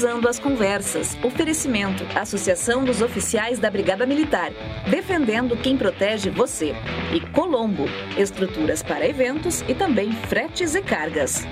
Cruzando as Conversas. Oferecimento: Associação dos Oficiais da Brigada Militar. Defendendo quem protege você. E Colombo. Estruturas para eventos e também fretes e cargas.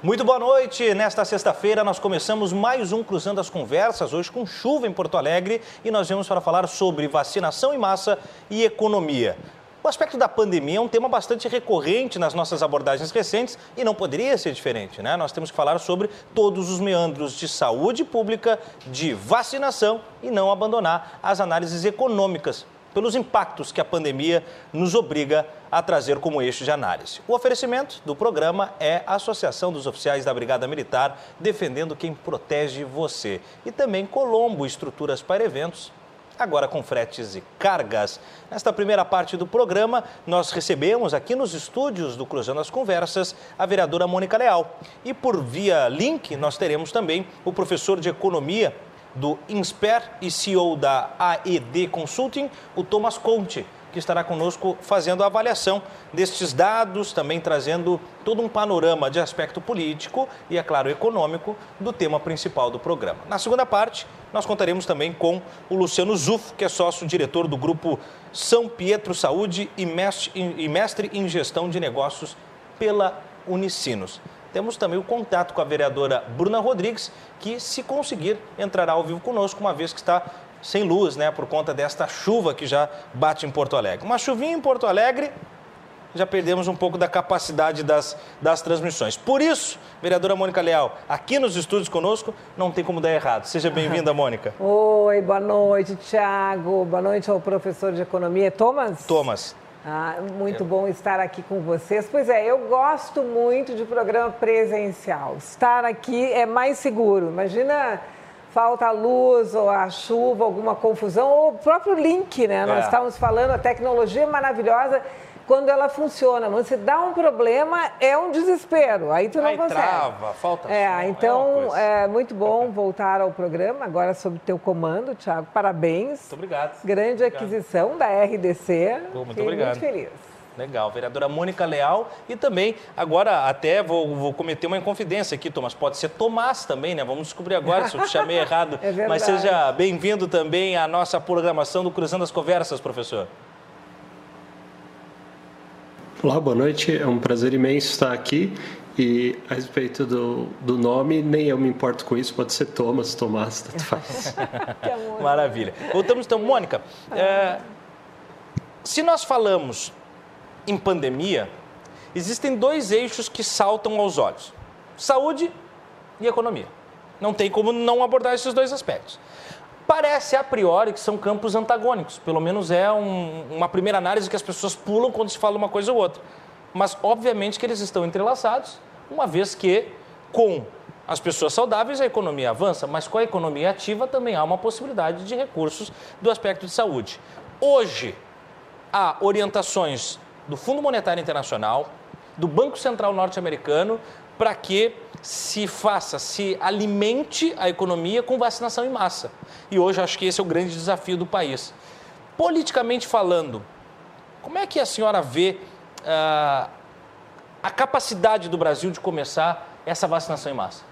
Muito boa noite. Nesta sexta-feira nós começamos mais um Cruzando as Conversas, hoje com chuva em Porto Alegre, e nós vamos para falar sobre vacinação em massa e economia. O aspecto da pandemia é um tema bastante recorrente nas nossas abordagens recentes e não poderia ser diferente, né? Nós temos que falar sobre todos os meandros de saúde pública, de vacinação e não abandonar as análises econômicas pelos impactos que a pandemia nos obriga a trazer como eixo de análise. O oferecimento do programa é a Associação dos Oficiais da Brigada Militar, defendendo quem protege você. E também Colombo Estruturas para Eventos, agora com fretes e cargas. Nesta primeira parte do programa, nós recebemos aqui nos estúdios do Cruzando as Conversas a vereadora Mônica Leal. E por via link, nós teremos também o professor de Economia do INSPER e CEO da AED Consulting, o Thomas Conte, que estará conosco fazendo a avaliação destes dados, também trazendo todo um panorama de aspecto político e, é claro, econômico do tema principal do programa. Na segunda parte, nós contaremos também com o Luciano Zufo, que é sócio-diretor do grupo São Pietro Saúde e mestre em gestão de negócios pela Unicinos. Temos também o contato com a vereadora Bruna Rodrigues, que, se conseguir, entrará ao vivo conosco, uma vez que está sem luz, né, por conta desta chuva que já bate em Porto Alegre. Uma chuvinha em Porto Alegre, já perdemos um pouco da capacidade das, das transmissões. Por isso, vereadora Mônica Leal, aqui nos estúdios conosco, não tem como dar errado. Seja bem-vinda, Mônica. Oi, boa noite, Tiago. Boa noite ao professor de economia, Thomas. Thomas. Ah, muito é. bom estar aqui com vocês. Pois é, eu gosto muito de programa presencial. Estar aqui é mais seguro. Imagina falta a luz ou a chuva, alguma confusão, ou o próprio link, né? É. Nós estávamos falando, a tecnologia é maravilhosa quando ela funciona. Quando você dá um problema, é um desespero. Aí tu não Aí consegue. trava, falta É, som, então é, é, muito bom voltar ao programa, agora sob o teu comando, Thiago. Parabéns. Muito obrigado. Grande Obrigado. aquisição da RDC. Muito Fiquei obrigado. muito feliz. Legal, vereadora Mônica Leal e também, agora até vou, vou cometer uma inconfidência aqui, Tomás, pode ser Tomás também, né? Vamos descobrir agora se eu te chamei errado. É verdade. Mas seja bem-vindo também à nossa programação do Cruzando as Conversas, professor. Olá, boa noite. É um prazer imenso estar aqui. E a respeito do, do nome, nem eu me importo com isso, pode ser Thomas, Tomás, tanto faz. Que amor. Maravilha. Voltamos então, Mônica. é, se nós falamos em pandemia, existem dois eixos que saltam aos olhos: saúde e economia. Não tem como não abordar esses dois aspectos. Parece a priori que são campos antagônicos, pelo menos é um- uma primeira análise que as pessoas pulam quando se fala uma coisa ou outra. Mas, obviamente, que eles estão entrelaçados, uma vez que, com as pessoas saudáveis, a economia avança, mas com a economia ativa também há uma possibilidade de recursos do aspecto de saúde. Hoje, há orientações do Fundo Monetário Internacional, do Banco Central Norte-Americano, para que se faça, se alimente a economia com vacinação em massa. E hoje acho que esse é o grande desafio do país. Politicamente falando, como é que a senhora vê ah, a capacidade do Brasil de começar essa vacinação em massa?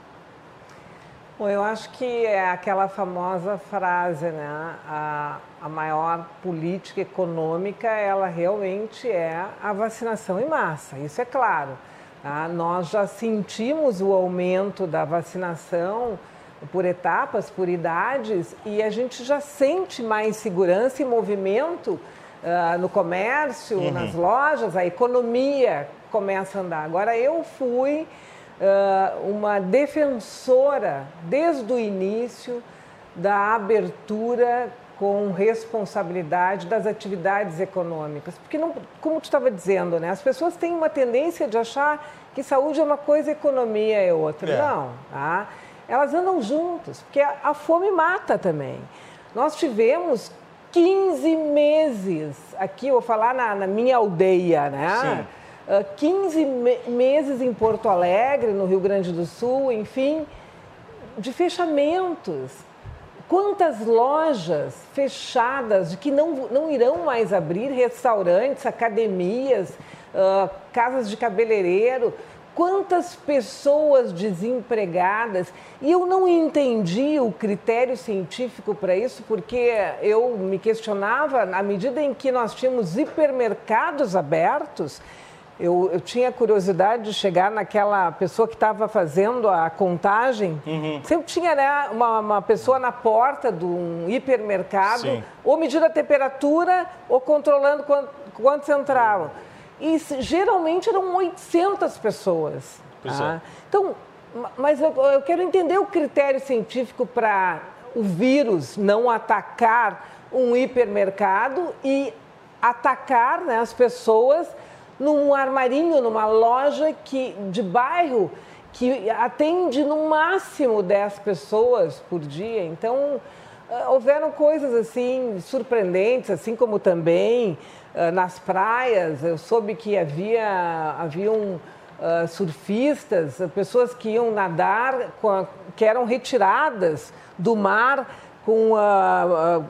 Bom, eu acho que é aquela famosa frase, né? A, a maior política econômica, ela realmente é a vacinação em massa, isso é claro. tá? Nós já sentimos o aumento da vacinação por etapas, por idades, e a gente já sente mais segurança e movimento ah, no comércio, nas lojas, a economia começa a andar. Agora, eu fui ah, uma defensora desde o início da abertura com responsabilidade das atividades econômicas. Porque, não, como tu estava dizendo, né, as pessoas têm uma tendência de achar que saúde é uma coisa, economia é outra. É. Não, tá? Elas andam juntas, porque a, a fome mata também. Nós tivemos 15 meses, aqui eu vou falar na, na minha aldeia, né? Sim. Ah, 15 me- meses em Porto Alegre, no Rio Grande do Sul, enfim, de fechamentos. Quantas lojas fechadas de que não, não irão mais abrir, restaurantes, academias, ah, casas de cabeleireiro, quantas pessoas desempregadas. E eu não entendi o critério científico para isso, porque eu me questionava, à medida em que nós tínhamos hipermercados abertos, eu, eu, tinha curiosidade de chegar naquela pessoa que estava fazendo a contagem. Uhum. Sempre tinha né, uma, uma, pessoa na porta de um hipermercado, Sim. ou medindo a temperatura, ou controlando quantos quantos entravam. E geralmente eram 800 pessoas. Tá? É. Então, mas eu, eu quero entender o critério científico para o vírus não atacar um hipermercado e atacar né, as pessoas num armarinho, numa loja que, de bairro que atende no máximo 10 pessoas por dia. Então, uh, houveram coisas assim surpreendentes, assim como também uh, nas praias, eu soube que havia haviam uh, surfistas, pessoas que iam nadar, a, que eram retiradas do mar com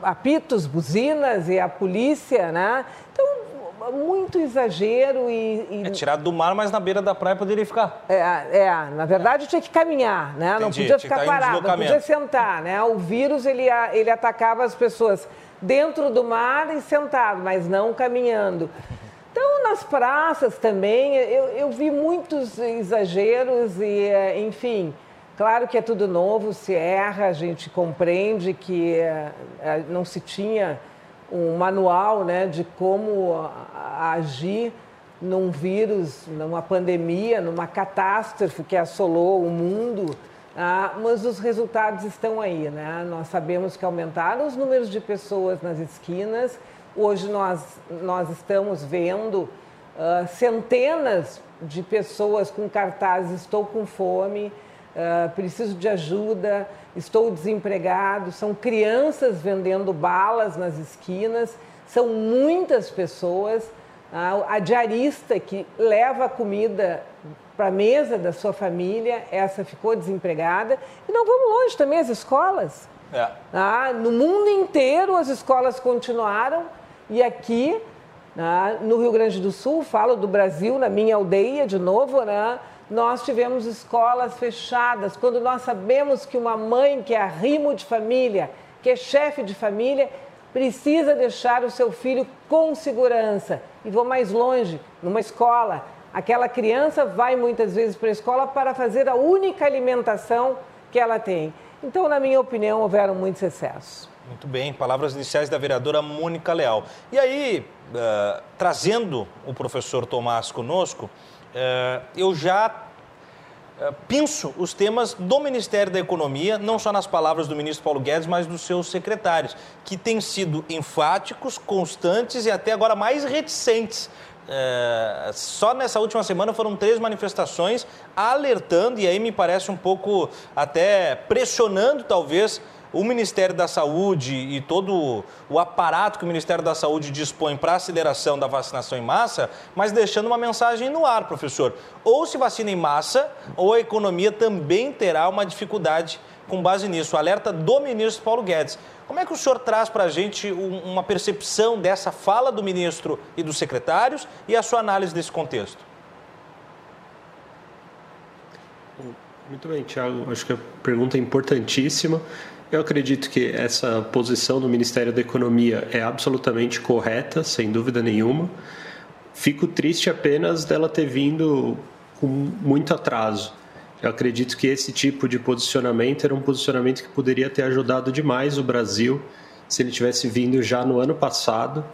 apitos, buzinas e a polícia, né? Então, muito exagero e, e... É tirado do mar, mas na beira da praia poderia ficar. É, é na verdade tinha que caminhar, né? Entendi, não podia ficar parado, não podia sentar, né? O vírus, ele, ele atacava as pessoas dentro do mar e sentado, mas não caminhando. Então, nas praças também, eu, eu vi muitos exageros e, é, enfim... Claro que é tudo novo, se erra, a gente compreende que é, é, não se tinha um manual né, de como agir num vírus, numa pandemia, numa catástrofe que assolou o mundo. Ah, mas os resultados estão aí, né? Nós sabemos que aumentaram os números de pessoas nas esquinas. Hoje nós, nós estamos vendo ah, centenas de pessoas com cartazes Estou com fome, ah, preciso de ajuda, estou desempregado. São crianças vendendo balas nas esquinas, são muitas pessoas. Ah, a diarista que leva a comida para a mesa da sua família, essa ficou desempregada. E não vamos longe também, as escolas. É. Ah, no mundo inteiro as escolas continuaram e aqui ah, no Rio Grande do Sul, falo do Brasil, na minha aldeia de novo, né? Nós tivemos escolas fechadas, quando nós sabemos que uma mãe que é arrimo de família, que é chefe de família, precisa deixar o seu filho com segurança. E vou mais longe, numa escola. Aquela criança vai muitas vezes para a escola para fazer a única alimentação que ela tem. Então, na minha opinião, houveram muitos excessos. Muito bem, palavras iniciais da vereadora Mônica Leal. E aí, uh, trazendo o professor Tomás conosco, eu já é, penso os temas do Ministério da Economia, não só nas palavras do ministro Paulo Guedes, mas dos seus secretários, que têm sido enfáticos, constantes e até agora mais reticentes. É, só nessa última semana foram três manifestações alertando, e aí me parece um pouco até pressionando, talvez, o Ministério da Saúde e todo o aparato que o Ministério da Saúde dispõe para aceleração da vacinação em massa, mas deixando uma mensagem no ar, professor. Ou se vacina em massa, ou a economia também terá uma dificuldade com base nisso. O alerta do ministro Paulo Guedes. Como é que o senhor traz para a gente uma percepção dessa fala do ministro e dos secretários e a sua análise desse contexto? Muito bem, Tiago. Acho que a pergunta é importantíssima. Eu acredito que essa posição do Ministério da Economia é absolutamente correta, sem dúvida nenhuma. Fico triste apenas dela ter vindo com muito atraso. Eu acredito que esse tipo de posicionamento era um posicionamento que poderia ter ajudado demais o Brasil se ele tivesse vindo já no ano passado.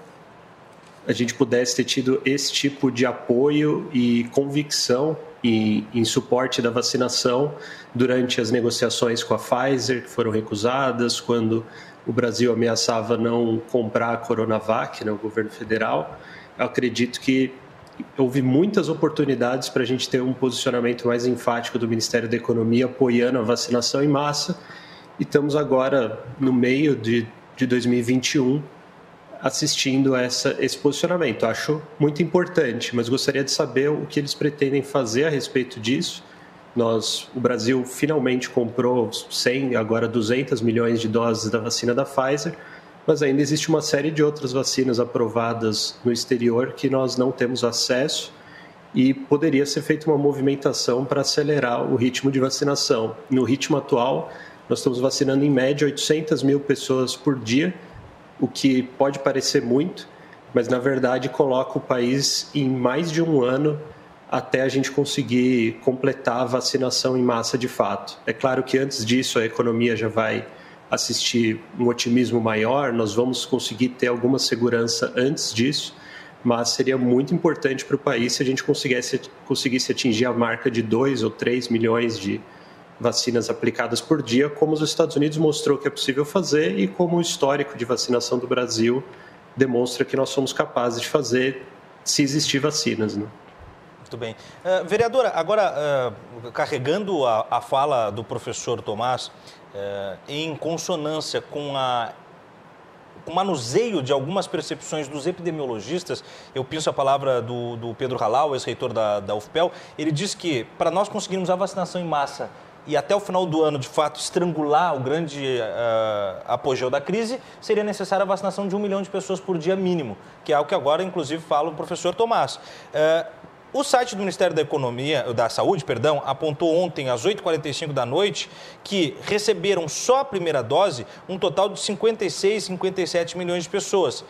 A gente pudesse ter tido esse tipo de apoio e convicção em, em suporte da vacinação durante as negociações com a Pfizer, que foram recusadas, quando o Brasil ameaçava não comprar a Coronavac, né, o governo federal. Eu acredito que houve muitas oportunidades para a gente ter um posicionamento mais enfático do Ministério da Economia apoiando a vacinação em massa. E estamos agora no meio de, de 2021 assistindo essa, esse posicionamento. Acho muito importante, mas gostaria de saber o que eles pretendem fazer a respeito disso. Nós, o Brasil finalmente comprou 100, agora 200 milhões de doses da vacina da Pfizer, mas ainda existe uma série de outras vacinas aprovadas no exterior que nós não temos acesso e poderia ser feita uma movimentação para acelerar o ritmo de vacinação. No ritmo atual, nós estamos vacinando em média 800 mil pessoas por dia, o que pode parecer muito, mas na verdade coloca o país em mais de um ano até a gente conseguir completar a vacinação em massa de fato. É claro que antes disso a economia já vai assistir um otimismo maior, nós vamos conseguir ter alguma segurança antes disso, mas seria muito importante para o país se a gente conseguisse, conseguisse atingir a marca de 2 ou 3 milhões de vacinas aplicadas por dia, como os Estados Unidos mostrou que é possível fazer e como o histórico de vacinação do Brasil demonstra que nós somos capazes de fazer se existir vacinas. Né? Muito bem. Uh, vereadora, agora, uh, carregando a, a, fala do professor Tomás, uh, em consonância com a manuseio de algumas percepções dos epidemiologistas, eu penso a palavra do, do Pedro Halal, ex-reitor da, da UFPEL, ele diz que para nós conseguirmos a vacinação em massa e até o final do ano, de fato, estrangular o grande uh, apogeu da crise, seria necessária a vacinação de um milhão de pessoas por dia mínimo, que é o que agora, inclusive, fala o professor Tomás. Uh, o site do Ministério da Economia, da Saúde, perdão, apontou ontem às 8h45 da noite que receberam só a primeira dose um total de 56, 57 milhões de pessoas.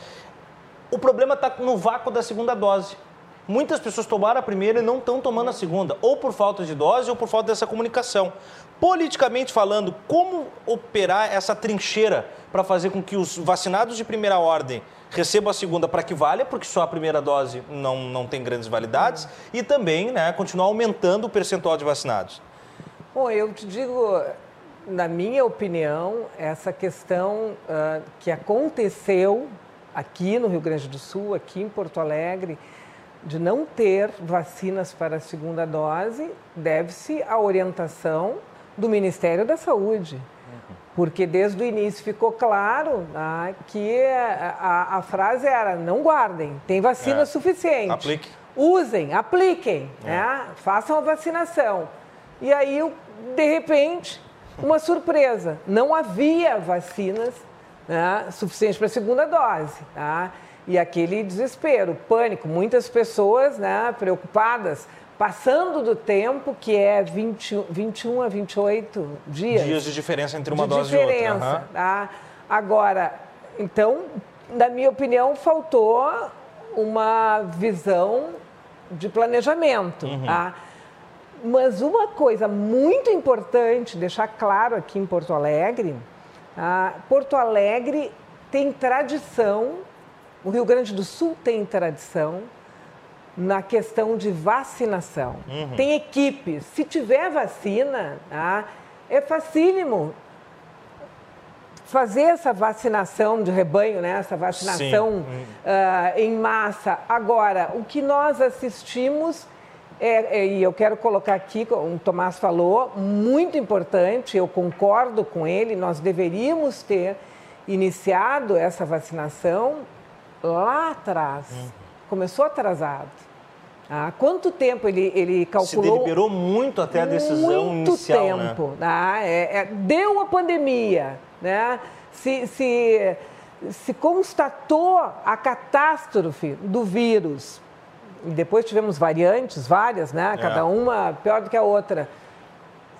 O problema está no vácuo da segunda dose. Muitas pessoas tomaram a primeira e não estão tomando a segunda, ou por falta de dose ou por falta dessa comunicação. Politicamente falando, como operar essa trincheira para fazer com que os vacinados de primeira ordem receba a segunda para que valha, porque só a primeira dose não, não tem grandes validades, e também né, continuar aumentando o percentual de vacinados. Bom, eu te digo, na minha opinião, essa questão uh, que aconteceu aqui no Rio Grande do Sul, aqui em Porto Alegre, de não ter vacinas para a segunda dose, deve-se à orientação do Ministério da Saúde porque desde o início ficou claro né, que a, a, frase era não guardem, tem vacina é. suficiente. Aplique. Usem, apliquem, é. né, façam a vacinação. E aí, de repente, uma surpresa, não havia vacinas né, suficientes para a segunda dose. Tá? E aquele desespero, pânico, muitas pessoas né, preocupadas passando do tempo, que é 20, 21 a 28 dias. Dias de diferença entre uma dose e outra. Uhum. Tá? Agora, então, na minha opinião, faltou uma visão de planejamento. Uhum. Tá? Mas uma coisa muito importante deixar claro aqui em Porto Alegre, tá? Porto Alegre tem tradição, o Rio Grande do Sul tem tradição na questão de vacinação. Uhum. Tem equipes. Se tiver vacina, tá, é facílimo fazer essa vacinação de rebanho, né? essa vacinação uh, em massa. Agora, o que nós assistimos, é, é, e eu quero colocar aqui, como o Tomás falou, muito importante, eu concordo com ele, nós deveríamos ter iniciado essa vacinação lá atrás. Uhum começou atrasado. Há quanto tempo ele, ele calculou? Se deliberou muito até a decisão muito inicial, né? tempo. Né? Ah, é, é, deu a pandemia, né? Se, se, se constatou a catástrofe do vírus. E depois tivemos variantes, várias, né? Cada é. uma pior do que a outra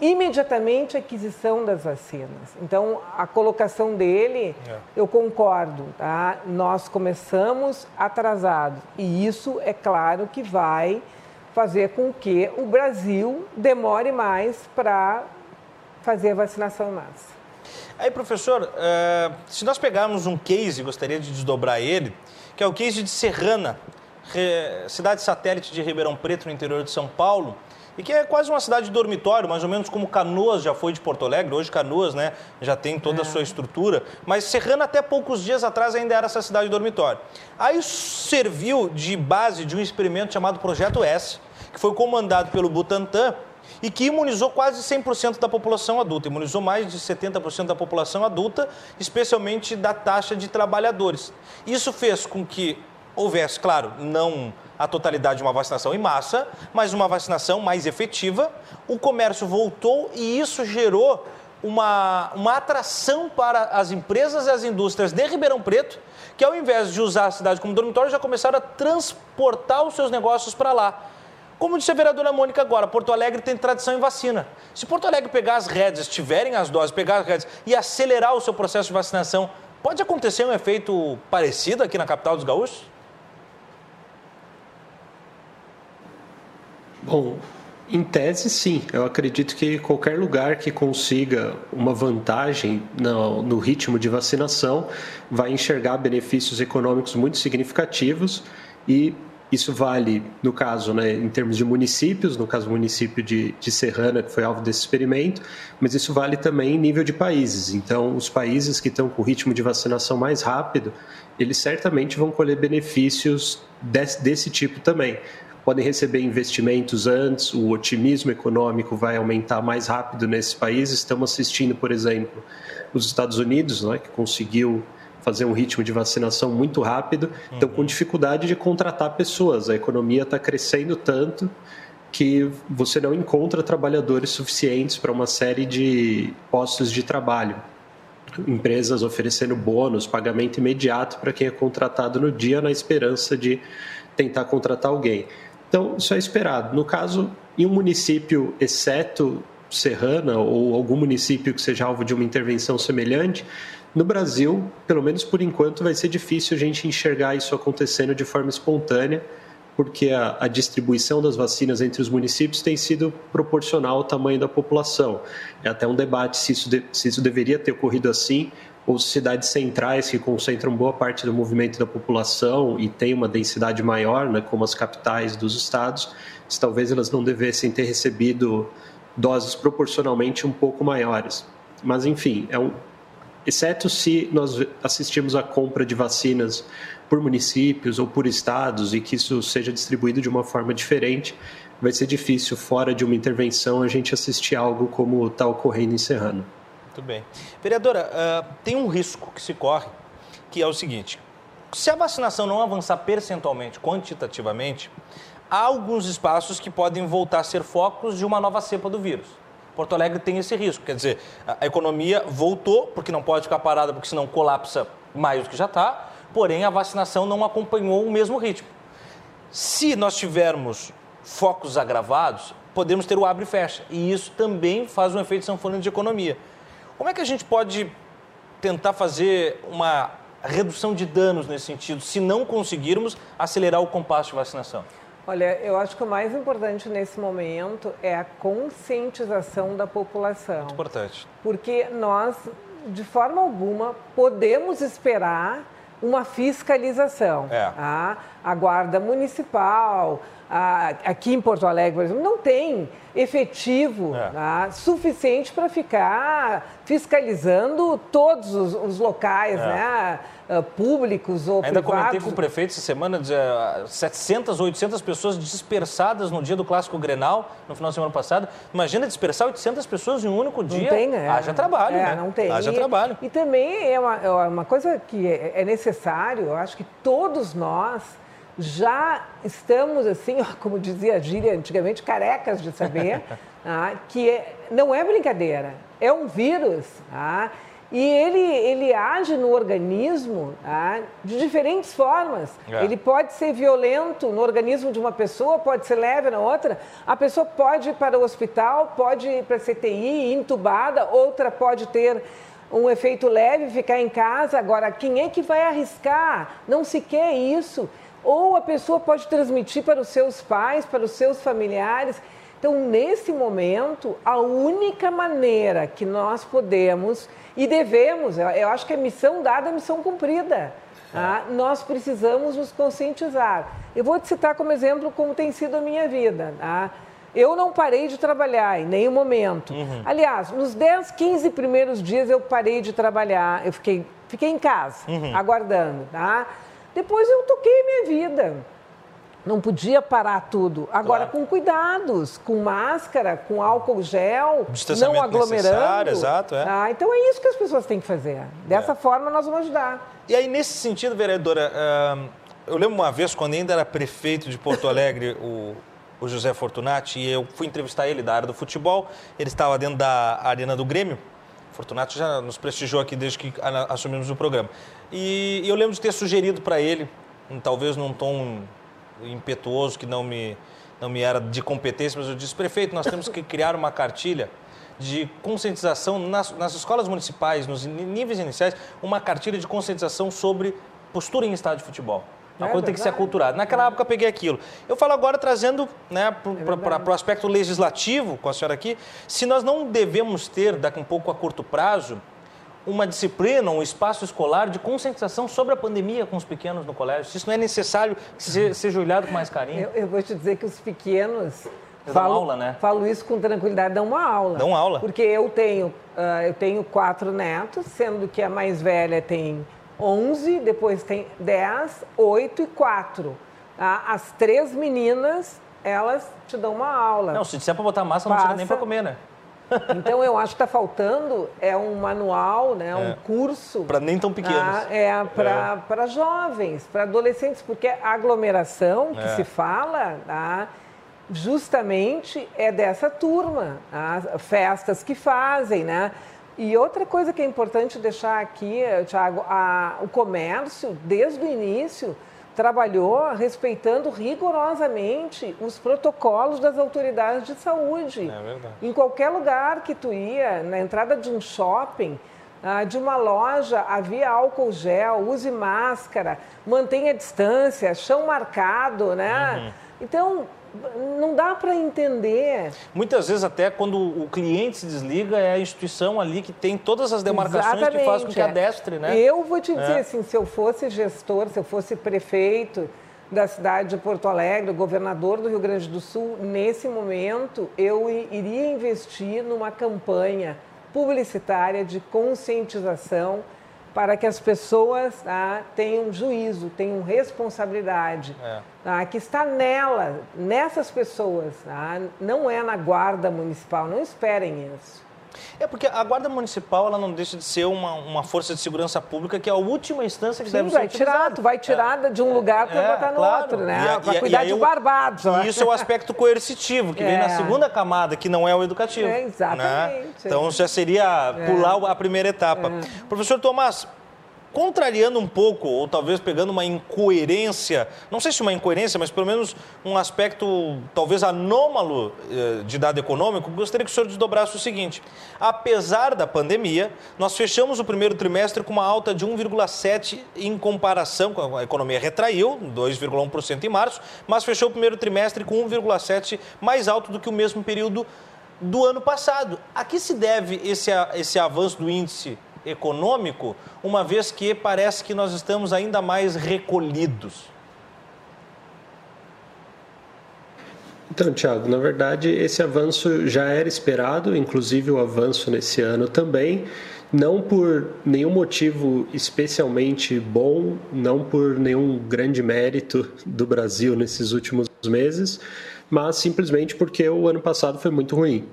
imediatamente a aquisição das vacinas. Então, a colocação dele, é. eu concordo, tá? Nós começamos atrasados e isso é claro que vai fazer com que o Brasil demore mais para fazer a vacinação em massa. Aí, professor, é, se nós pegarmos um case, gostaria de desdobrar ele, que é o case de Serrana, cidade satélite de Ribeirão Preto, no interior de São Paulo, e que é quase uma cidade de dormitório, mais ou menos como Canoas já foi de Porto Alegre. Hoje Canoas né, já tem toda a é. sua estrutura, mas Serrana até poucos dias atrás ainda era essa cidade de dormitório. Aí serviu de base de um experimento chamado Projeto S, que foi comandado pelo Butantan e que imunizou quase 100% da população adulta, imunizou mais de 70% da população adulta, especialmente da taxa de trabalhadores. Isso fez com que houvesse, claro, não a totalidade de uma vacinação em massa, mas uma vacinação mais efetiva. O comércio voltou e isso gerou uma, uma atração para as empresas e as indústrias de Ribeirão Preto, que ao invés de usar a cidade como dormitório, já começaram a transportar os seus negócios para lá. Como disse a vereadora Mônica agora, Porto Alegre tem tradição em vacina. Se Porto Alegre pegar as rédeas, tiverem as doses, pegar as rédeas e acelerar o seu processo de vacinação, pode acontecer um efeito parecido aqui na capital dos gaúchos? Bom, em tese, sim. Eu acredito que qualquer lugar que consiga uma vantagem no, no, ritmo de vacinação vai enxergar benefícios econômicos muito significativos e isso vale, no caso, né, em termos de municípios, no caso do município de, de Serrana, que foi alvo desse experimento, mas isso vale também em nível de países. Então, os países que estão com o ritmo de vacinação mais rápido, eles certamente vão colher benefícios desse, desse tipo também podem receber investimentos antes, o otimismo econômico vai aumentar mais rápido nesse país. Estamos assistindo, por exemplo, os Estados Unidos, né, que conseguiu fazer um ritmo de vacinação muito rápido, estão com dificuldade de contratar pessoas. A economia está crescendo tanto que você não encontra trabalhadores suficientes para uma série de postos de trabalho. Empresas oferecendo bônus, pagamento imediato para quem é contratado no dia, na esperança de tentar contratar alguém. Então, isso é esperado. No caso, em um município, exceto Serrana ou algum município que seja alvo de uma intervenção semelhante, no Brasil, pelo menos por enquanto, vai ser difícil a gente enxergar isso acontecendo de forma espontânea, porque a, a, distribuição das vacinas entre os municípios tem sido proporcional ao tamanho da população. É até um debate se isso, de, se isso deveria ter ocorrido assim, ou cidades centrais que concentram boa parte do movimento da população e têm uma densidade maior, né, como as capitais dos estados, se talvez elas não devessem ter recebido doses proporcionalmente um pouco maiores. Mas, enfim, é um, exceto se nós assistimos à compra de vacinas por municípios ou por estados e que isso seja distribuído de uma forma diferente, vai ser difícil, fora de uma intervenção, a gente assistir algo como está ocorrendo em Serrano. Muito bem. Vereadora, uh, tem um risco que se corre, que é o seguinte: se a vacinação não avançar percentualmente, quantitativamente, há alguns espaços que podem voltar a ser focos de uma nova cepa do vírus. Porto Alegre tem esse risco, quer dizer, a economia voltou, porque não pode ficar parada, porque senão colapsa mais do que já está, porém a vacinação não acompanhou o mesmo ritmo. Se nós tivermos focos agravados, podemos ter o abre e fecha, e isso também faz um efeito sanfona de economia. Como é que a gente pode tentar fazer uma redução de danos nesse sentido, se não conseguirmos acelerar o compasso de vacinação? Olha, eu acho que o mais importante nesse momento é a conscientização da população. Muito importante. Porque nós, de forma alguma, podemos esperar uma fiscalização. É. Tá? A guarda municipal, aqui em Porto Alegre, por exemplo, não tem efetivo é. né, suficiente para ficar fiscalizando todos os, os locais é. né, ah, públicos ou Ainda privados. comentei com o prefeito essa semana, de, 700, 800 pessoas dispersadas no dia do Clássico Grenal, no final da semana passada. Imagina dispersar 800 pessoas em um único dia. Não tem, né? Haja trabalho, é, né? Não tem. Haja trabalho. E também é uma, é uma coisa que é, é necessário, eu acho que todos nós já estamos, assim, como dizia a gíria antigamente, carecas de saber ah, que é, não é brincadeira, é um vírus. Ah, e ele, ele age no organismo ah, de diferentes formas. É. Ele pode ser violento no organismo de uma pessoa, pode ser leve na outra. A pessoa pode ir para o hospital, pode ir para a CTI, entubada, outra pode ter um efeito leve, ficar em casa. Agora, quem é que vai arriscar? Não se quer isso ou a pessoa pode transmitir para os seus pais, para os seus familiares. Então, nesse momento, a única maneira que nós podemos e devemos, eu acho que é missão dada, missão cumprida. Tá? Nós precisamos nos conscientizar. Eu vou te citar como exemplo como tem sido a minha vida. Tá? Eu não parei de trabalhar em nenhum momento. Uhum. Aliás, nos 10, 15 primeiros dias eu parei de trabalhar, eu fiquei, fiquei em casa, uhum. aguardando. Tá? Depois eu toquei minha vida. Não podia parar tudo. Agora, claro. com cuidados, com máscara, com álcool gel, não aglomerando. Exato, é. Ah, então é isso que as pessoas têm que fazer. Dessa é. forma, nós vamos ajudar. E aí, nesse sentido, vereadora, eu lembro uma vez, quando ainda era prefeito de Porto Alegre, o, o José Fortunati, e eu fui entrevistar ele da área do futebol. Ele estava dentro da arena do Grêmio. Fortunato já nos prestigiou aqui desde que assumimos o programa. E eu lembro de ter sugerido para ele, talvez num tom impetuoso que não me não me era de competência, mas eu disse, prefeito, nós temos que criar uma cartilha de conscientização nas, nas escolas municipais, nos níveis iniciais, uma cartilha de conscientização sobre postura em estádio de futebol. Uma é coisa tem que ser aculturada. Naquela época eu peguei aquilo. Eu falo agora trazendo né, para é o aspecto legislativo com a senhora aqui, se nós não devemos ter, daqui um pouco a curto prazo, uma disciplina, um espaço escolar de conscientização sobre a pandemia com os pequenos no colégio. Se isso não é necessário que seja olhado com mais carinho. Eu, eu vou te dizer que os pequenos Dão falo, aula, né? Falo isso com tranquilidade, dão uma aula. Dão aula. Porque eu tenho, uh, eu tenho quatro netos, sendo que a mais velha tem 11, depois tem 10, 8 e 4. Tá? As três meninas, elas te dão uma aula. Não, se disser para botar massa, Passa... não precisa nem para comer, né? Então eu acho que está faltando é um manual, né, um é. curso para nem tão pequenos. Ah, é para é. jovens, para adolescentes, porque a aglomeração que é. se fala, tá, justamente é dessa turma, as festas que fazem, né? E outra coisa que é importante deixar aqui, Tiago, o comércio, desde o início, trabalhou respeitando rigorosamente os protocolos das autoridades de saúde. É verdade. Em qualquer lugar que tu ia, na entrada de um shopping, ah, de uma loja, havia álcool gel, use máscara, mantenha distância, chão marcado, né? Uhum. Então, não dá para entender. Muitas vezes até quando o cliente se desliga é a instituição ali que tem todas as demarcações Exatamente, que faz com que é. adestre, né? Eu vou te dizer é. assim, se eu fosse gestor, se eu fosse prefeito da cidade de Porto Alegre, governador do Rio Grande do Sul, nesse momento eu iria investir numa campanha publicitária de conscientização para que as pessoas tá, tenham juízo, tenham responsabilidade, é. tá, que está nela, nessas pessoas, tá, não é na guarda municipal, não esperem isso. É porque a Guarda Municipal ela não deixa de ser uma, uma força de segurança pública que é a última instância que Sim, deve vai ser tirar, tu vai tirar é. de um lugar para é, botar no claro. outro, né? Para cuidar de barbados. E isso é o aspecto coercitivo, que é. vem na é. segunda camada, que não é o educativo. É, exatamente. Né? Então já seria é. pular a primeira etapa. É. Professor Tomás, contrariando um pouco, ou talvez pegando uma incoerência, não sei se uma incoerência, mas pelo menos um aspecto talvez anômalo eh, de dado econômico, gostaria que o senhor desdobrasse o seguinte: apesar da pandemia, nós fechamos o primeiro trimestre com uma alta de 1,7% em comparação com a economia retraiu, 2,1% em março, mas fechou o primeiro trimestre com 1,7% mais alto do que o mesmo período do ano passado. A que se deve esse, esse avanço do índice econômico, uma vez que parece que nós estamos ainda mais recolhidos? Então, Tiago, na verdade, esse avanço já era esperado, inclusive o avanço nesse ano também, não por nenhum motivo especialmente bom, não por nenhum grande mérito do Brasil nesses últimos meses, mas simplesmente porque o ano passado foi muito ruim.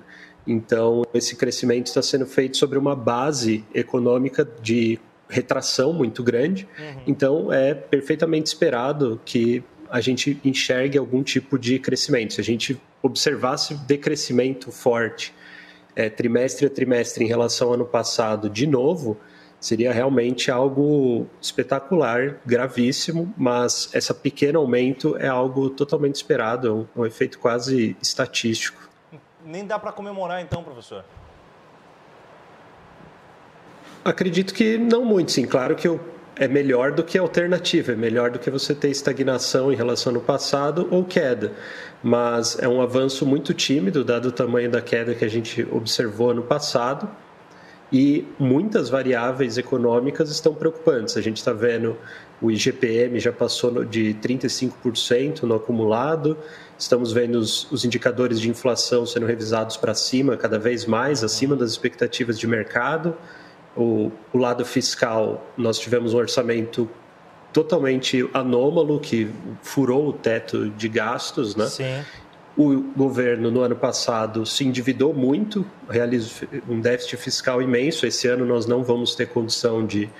Então, esse crescimento está sendo feito sobre uma base econômica de retração muito grande. Uhum. Então, é perfeitamente esperado que a gente enxergue algum tipo de crescimento. Se a gente observasse decrescimento forte é, trimestre a trimestre em relação ao ano passado de novo, seria realmente algo espetacular, gravíssimo, mas esse pequeno aumento é algo totalmente esperado, é um, um efeito quase estatístico nem dá para comemorar então, professor? Acredito que não muito, sim. Claro que é melhor do que alternativa, é melhor do que você ter estagnação em relação ao passado ou queda. Mas é um avanço muito tímido, dado o tamanho da queda que a gente observou no passado. E muitas variáveis econômicas estão preocupantes. A gente está vendo o IGPM já passou de 35% no acumulado, Estamos vendo os, os indicadores de inflação sendo revisados para cima, cada vez mais acima das expectativas de mercado. O, o lado fiscal, nós tivemos um orçamento totalmente anômalo que furou o teto de gastos, né? Sim. O governo no ano passado se endividou muito, realizou um déficit fiscal imenso. Esse ano nós não vamos ter condição de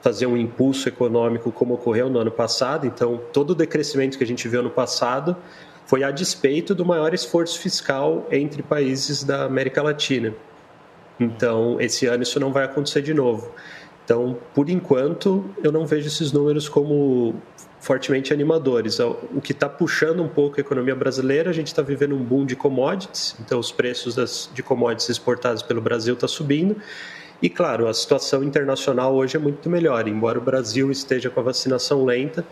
fazer um impulso econômico como ocorreu no ano passado. Então, todo o decrescimento que a gente viu no passado foi a despeito do maior esforço fiscal entre países da América Latina. Então, esse ano isso não vai acontecer de novo. Então, por enquanto, eu não vejo esses números como fortemente animadores. O que está puxando um pouco a economia brasileira, a gente está vivendo um boom de commodities, então os preços das, de commodities exportados pelo Brasil estão tá subindo. E claro, a situação internacional hoje é muito melhor, embora o Brasil esteja com a vacinação lenta,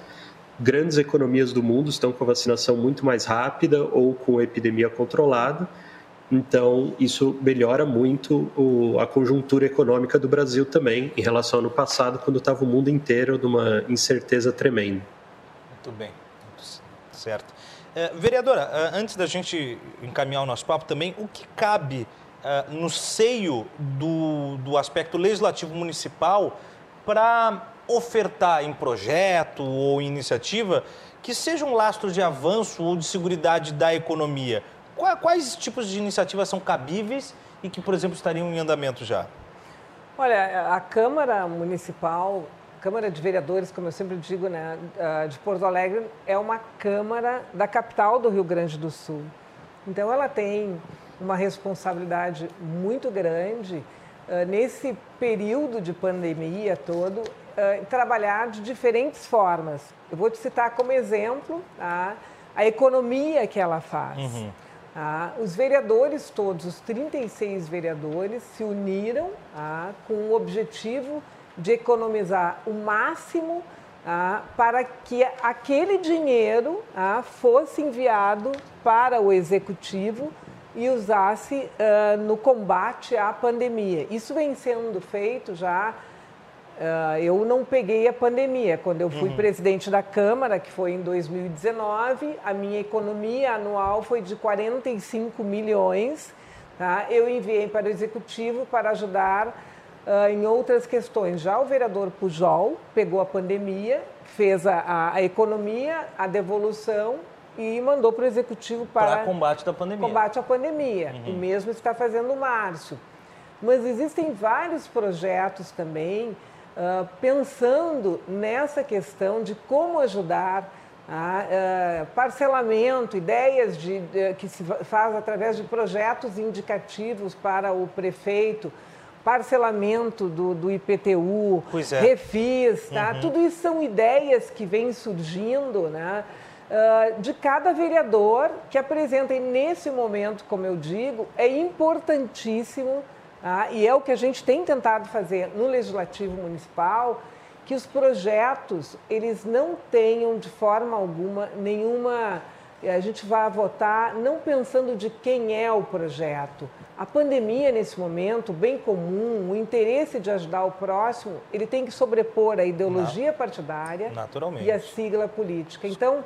grandes economias do mundo estão com a vacinação muito mais rápida ou com a epidemia controlada. Então, isso melhora muito o, a conjuntura econômica do Brasil também, em relação ao ano passado, quando estava o mundo inteiro numa incerteza tremenda. Muito bem, certo. É, vereadora, é, antes da gente encaminhar o nosso papo também, o que cabe é, no seio do, do aspecto legislativo municipal para ofertar em projeto ou iniciativa que seja um lastro de avanço ou de segurança da economia? Quais tipos de iniciativas são cabíveis e que, por exemplo, estariam em andamento já? Olha, a Câmara Municipal Câmara de Vereadores, como eu sempre digo, né, de Porto Alegre, é uma Câmara da capital do Rio Grande do Sul. Então, ela tem uma responsabilidade muito grande uh, nesse período de pandemia todo, uh, trabalhar de diferentes formas. Eu vou te citar como exemplo tá, a economia que ela faz. Uhum. Tá? Os vereadores todos, os 36 vereadores, se uniram tá, com o objetivo de economizar o máximo ah, para que aquele dinheiro ah, fosse enviado para o executivo e usasse ah, no combate à pandemia. Isso vem sendo feito já. Ah, eu não peguei a pandemia. Quando eu fui uhum. presidente da Câmara, que foi em 2019, a minha economia anual foi de 45 milhões. Tá? Eu enviei para o executivo para ajudar uh, em outras questões. Já o vereador Pujol pegou a pandemia, fez a, a, economia, a devolução e mandou para o executivo para, para combate da pandemia. Combate à pandemia. Uhum. O mesmo está fazendo o Márcio. Mas existem vários projetos também uh, pensando nessa questão de como ajudar a, uh, parcelamento, ideias de, de, que se faz através de projetos indicativos para o prefeito parcelamento do, do IPTU, é. refis, tá? Uhum. Tudo isso são ideias que vêm surgindo, né? Uh, de cada vereador que apresentem nesse momento, como eu digo, é importantíssimo tá? e é o que a gente tem tentado fazer no Legislativo Municipal, que os projetos eles não tenham de forma alguma nenhuma a gente vai votar não pensando de quem é o projeto, a pandemia, nesse momento, bem comum, o interesse de ajudar o próximo, ele tem que sobrepor a ideologia partidária e a sigla política. Então,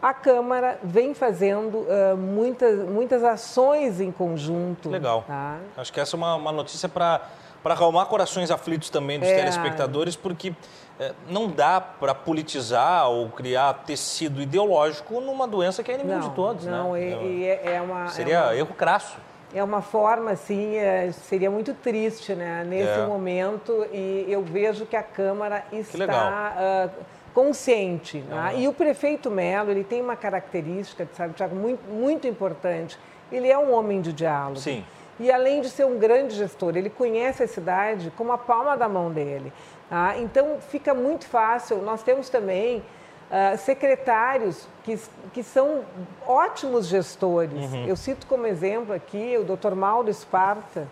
a Câmara vem fazendo uh, muitas, muitas ações em conjunto. Legal. Tá? Acho que essa é uma, uma notícia para acalmar corações aflitos também dos é. telespectadores, porque é, não dá para politizar ou criar tecido ideológico numa doença que é inimigo não, de todos. Não, né? e, e é, é uma. Seria é uma... erro crasso é uma forma, assim, é, seria muito triste, né, nesse é. momento, e eu vejo que a Câmara está uh, consciente. Né? E o prefeito Melo, ele tem uma característica, sabe, Tiago, muito, muito importante. Ele é um homem de diálogo. Sim. E além de ser um grande gestor, ele conhece a cidade como a palma da mão dele. Tá? Então, fica muito fácil. Nós temos também uh, secretários que, que são ótimos gestores. Uhum. Eu cito como exemplo aqui o Dr. Mauro Esparta,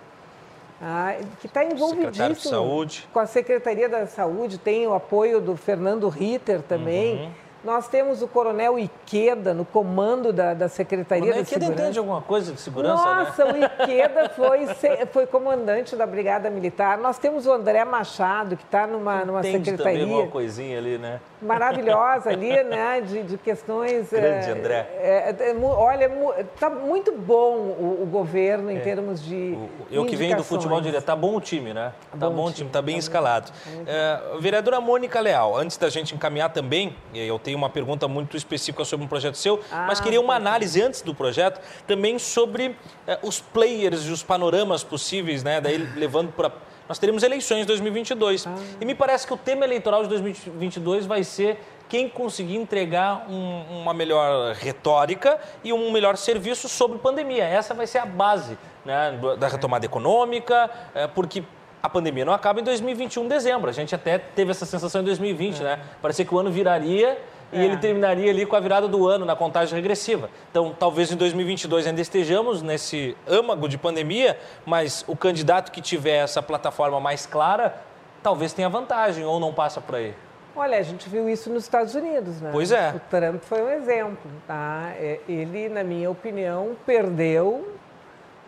uh, que está envolvidíssimo com a Secretaria da Saúde, tem o apoio do Fernando Ritter também. Uhum nós temos o Coronel Iqueda no comando da, da Secretaria da Segurança. Iqueda entende alguma coisa de segurança, né? Nossa, né? o Iqueda foi, foi comandante da Brigada Militar. Nós temos o André Machado, que está numa, numa secretaria. Também uma coisinha ali, né? Maravilhosa ali, né? De, de questões. Grande, é, André. É, é, olha, está muito bom o, o governo em é. termos de. eu que venho do futebol diria, tá bom o time, né? Tá bom, bom o time, tá bem tá escalado. Tá é, vereadora Mônica Leal, antes da gente encaminhar também, eu tenho uma pergunta muito específica sobre um projeto seu, ah, mas queria uma análise antes do projeto também sobre os players e os panoramas possíveis, né? Daí levando para nós teremos eleições em 2022. Ah. E me parece que o tema eleitoral de 2022 vai ser quem conseguir entregar um, uma melhor retórica e um melhor serviço sobre pandemia. Essa vai ser a base né, da retomada econômica, é, porque a pandemia não acaba em 2021, dezembro. A gente até teve essa sensação em 2020, é. né? Parecia que o ano viraria e ele terminaria ali com a virada do ano na contagem regressiva. Então, talvez em 2022 ainda estejamos nesse âmago de pandemia, mas o candidato que tiver essa plataforma mais clara, talvez tenha vantagem ou não passa por aí. Olha, a gente viu isso nos Estados Unidos, né? Pois é. O Trump foi um exemplo, tá? É, ele, na minha opinião, perdeu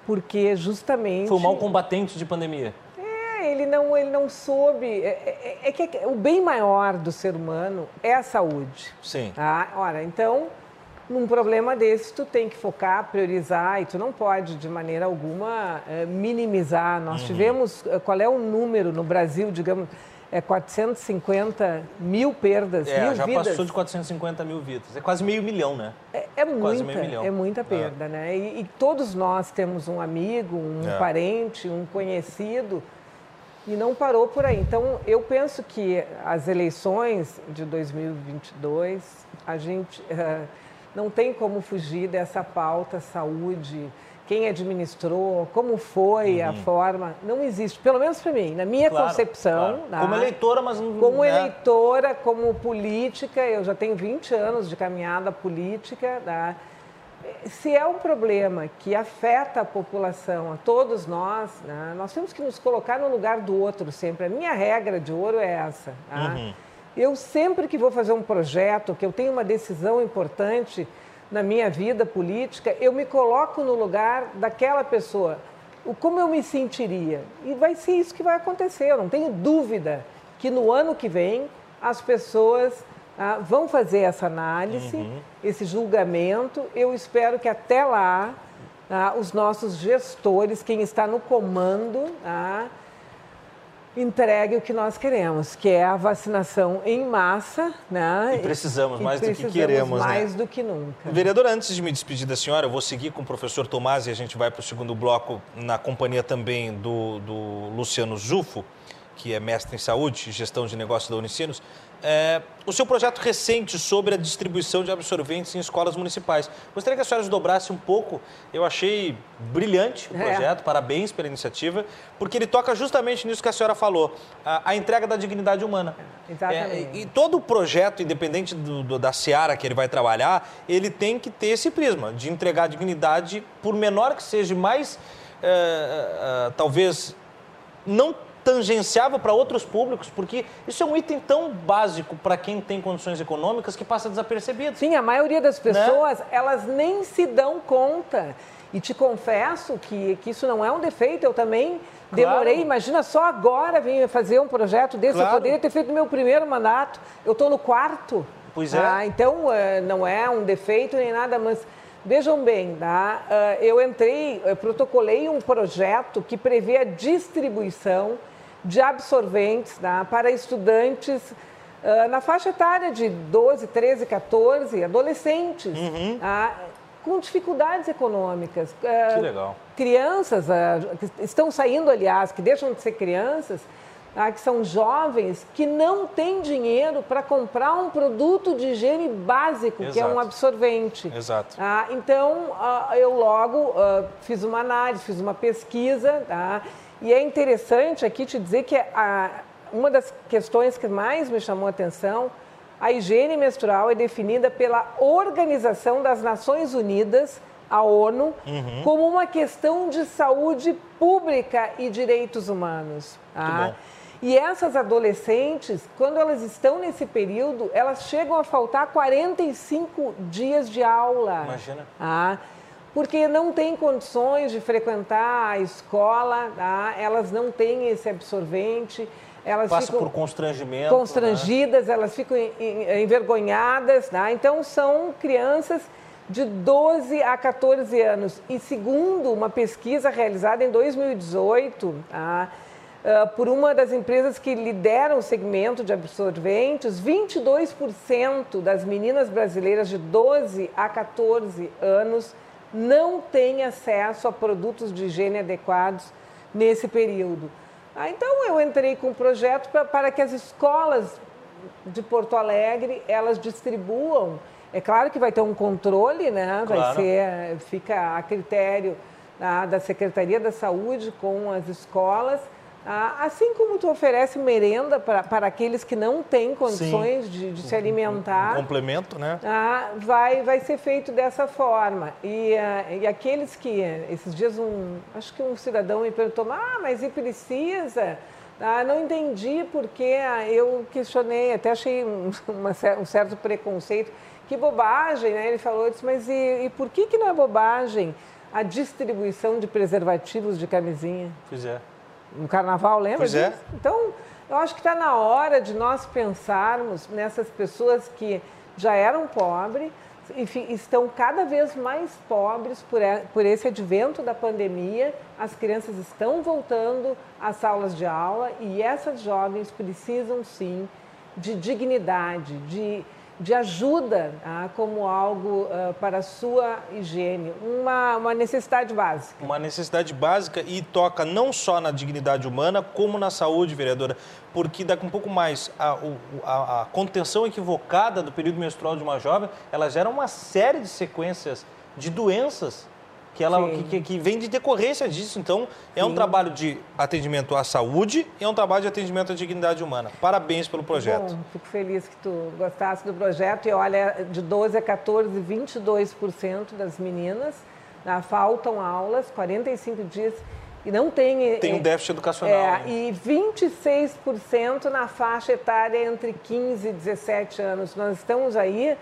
porque justamente... Foi o mau combatente de pandemia. É, ele não, ele não soube... É, é, é que o bem maior do ser humano é a saúde. Sim. Tá? Ora, então, num problema desse, tu tem que focar, priorizar e tu não pode, de maneira alguma, é, minimizar. Nós uhum. tivemos... É, qual é o número no Brasil, digamos é 450 mil perdas, é, mil já vidas. passou de 450 mil vidas. É quase meio milhão, né? É, é muita, é muita perda, é. né? E, e, todos nós temos um amigo, um é. parente, um conhecido e não parou por aí. Então, eu penso que as eleições de 2022, a gente uh, não tem como fugir dessa pauta saúde, quem administrou, como foi uhum. a forma, não existe. Pelo menos para mim, na minha claro, concepção. Claro. Como eleitora, mas não. Como né? eleitora, como política, eu já tenho 20 anos de caminhada política. Né? Se é um problema que afeta a população, a todos nós, né? nós temos que nos colocar no lugar do outro sempre. A minha regra de ouro é essa. Tá? Uhum. Eu sempre que vou fazer um projeto, que eu tenho uma decisão importante na minha vida política, eu me coloco no lugar daquela pessoa. O como eu me sentiria? E vai ser isso que vai acontecer. Eu não tenho dúvida que no ano que vem as pessoas ah, vão fazer essa análise, uhum. esse julgamento. Eu espero que até lá ah, os nossos gestores, quem está no comando, ah, entregue o que nós queremos, que é a vacinação em massa, né? E precisamos mais e precisamos do que queremos, né? mais né? do que nunca. Vereador, antes de me despedir da senhora, eu vou seguir com o professor Tomás e a gente vai para o segundo bloco na companhia também do, do Luciano Zufo, que é mestre em saúde e gestão de negócios da Unicinos. É, o seu projeto recente sobre a distribuição de absorventes em escolas municipais. Gostaria que a senhora desdobrasse um pouco. Eu achei brilhante o é. projeto, é. parabéns pela iniciativa, porque ele toca justamente nisso que a senhora falou, a, a entrega da dignidade humana. Exatamente. É, e todo projeto, independente do, do, da seara que ele vai trabalhar, ele tem que ter esse prisma de entregar dignidade, por menor que seja, mais é, é, é talvez não tangenciável para outros públicos, porque isso é um item tão básico para quem tem condições econômicas que passa desapercebido. Sim, a maioria das né? pessoas, né? elas nem se dão conta. E te confesso que, que isso não é um defeito, eu também claro. demorei, imagina só agora vir fazer um projeto desse, claro. eu poderia ter feito meu primeiro mandato, eu estou no quarto. Pois é. Ah, então, eh, não é um defeito nem nada, mas Vejam bem, tá? Ah, eu entrei, eu protocolei um projeto que prevê a distribuição de absorventes tá? para estudantes uh, na faixa etária de 12, 13, 14, adolescentes, uhum. tá? com dificuldades econômicas. Uh, que legal. Crianças uh, que estão saindo, aliás, que deixam de ser crianças, tá? que são jovens que não têm dinheiro para comprar um produto de higiene básico, Exato. que é um absorvente. Exato. Então, eu logo fiz uma análise, fiz uma pesquisa? E é interessante aqui te dizer que a, uma das questões que mais me chamou a atenção, a higiene menstrual é definida pela Organização das Nações Unidas, a ONU, uhum. como uma questão de saúde pública e direitos humanos. Tá? E essas adolescentes, quando elas estão nesse período, elas chegam a faltar 45 dias de aula. Imagina. Tá? Porque não têm condições de frequentar a escola, tá? elas não têm esse absorvente. Elas Passa ficam por constrangimento. Constrangidas, né? elas ficam envergonhadas. Tá? Então, são crianças de 12 a 14 anos. E segundo uma pesquisa realizada em 2018, tá? Uh, por uma das empresas que lideram o segmento de absorventes, 22% das meninas brasileiras de 12 a 14 anos não tem acesso a produtos de higiene adequados nesse período. Ah, então eu entrei com um projeto pra, para que as escolas de Porto Alegre elas distribuam. É claro que vai ter um controle, né? Claro. Vai ser fica a critério da, da Secretaria da Saúde com as escolas, Ah, assim como tu oferece merenda para, para aqueles que não têm condições de, de, se alimentar. Um complemento, né? Ah, vai, vai ser feito dessa forma. E, ah, e aqueles que, esses dias, um, acho que um cidadão me perguntou, ah, mas e precisa? Ah, não entendi porque eu questionei, até achei um, uma, um certo preconceito. Que bobagem, né? Ele falou, disse, mas e, e por que, que não é bobagem a distribuição de preservativos de camisinha? Pois é no carnaval, lembra pois é. disso? É. Então, eu acho que está na hora de nós pensarmos nessas pessoas que já eram pobres, enfim, estão cada vez mais pobres por, por esse advento da pandemia. As crianças estão voltando às aulas de aula e essas jovens precisam sim de dignidade, de de ajuda ah, como algo ah, para a sua higiene, uma, uma necessidade básica. Uma necessidade básica e toca não só na dignidade humana, como na saúde, vereadora, porque daqui um pouco mais a, a, a contenção equivocada do período menstrual de uma jovem, ela gera uma série de sequências de doenças que, ela, que, que, vem de decorrência disso. Então, é Sim. um trabalho de atendimento à saúde e é um trabalho de atendimento à dignidade humana. Parabéns pelo projeto. Bom, fico feliz que tu gostasse do projeto. E olha, de 12 a 14, 22% das meninas né, faltam aulas, 45 dias e não tem... Tem um déficit educacional. É, né? e 26% na faixa etária entre 15 e 17 anos. Nós estamos aí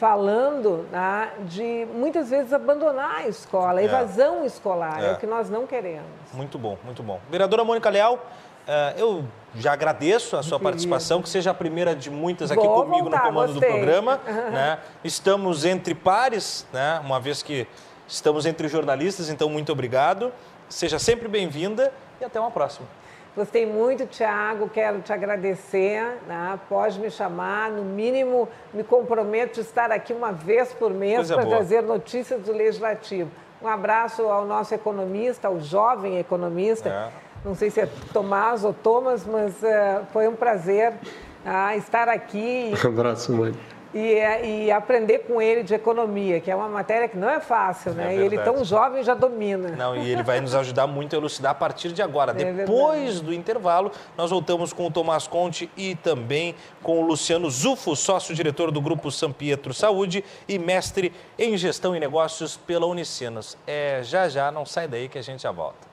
falando né, de muitas vezes abandonar a escola, a é. evasão escolar, é. é. o que nós não queremos. Muito bom, muito bom. Vereadora Mônica Leal, uh, eu já agradeço a sua muito participação, querido. que seja a primeira de muitas aqui Vou comigo voltar, no comando gostei. do programa. Né? Estamos entre pares, né? uma vez que estamos entre jornalistas, então muito obrigado. Seja sempre bem-vinda e até uma próxima. Gostei muito, Tiago, quero te agradecer. Né? Pode me chamar, no mínimo me comprometo de estar aqui uma vez por mês para trazer notícias do Legislativo. Um abraço ao nosso economista, ao jovem economista. É. Não sei se é Tomás ou Thomas, mas uh, foi um prazer uh, estar aqui. Um abraço, mãe e, e, aprender com ele de economia, que é uma matéria que não é fácil, né? É e ele tão jovem já domina. Não, e ele vai nos ajudar muito a elucidar a partir de agora. É Depois verdade. do intervalo, nós voltamos com o Tomás Conte e também com o Luciano Zufo, sócio-diretor do Grupo São Pietro Saúde e mestre em gestão e negócios pela Unicinos. É, já já, não sai daí que a gente já volta.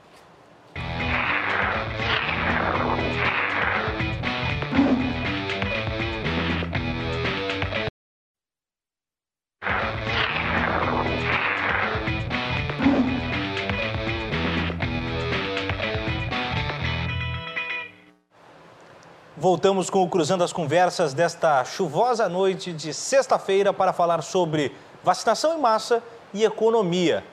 Voltamos com o Cruzando as Conversas desta chuvosa noite de sexta-feira para falar sobre vacinação em massa e economia.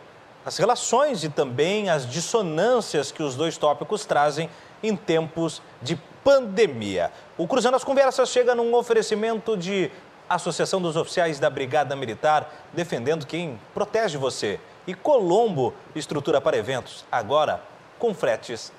As relações e também as dissonâncias que os dois tópicos trazem em tempos de pandemia. O Cruzando as Conversas chega num oferecimento de Associação dos Oficiais da Brigada Militar, defendendo quem protege você. E Colombo, estrutura para eventos, agora com fretes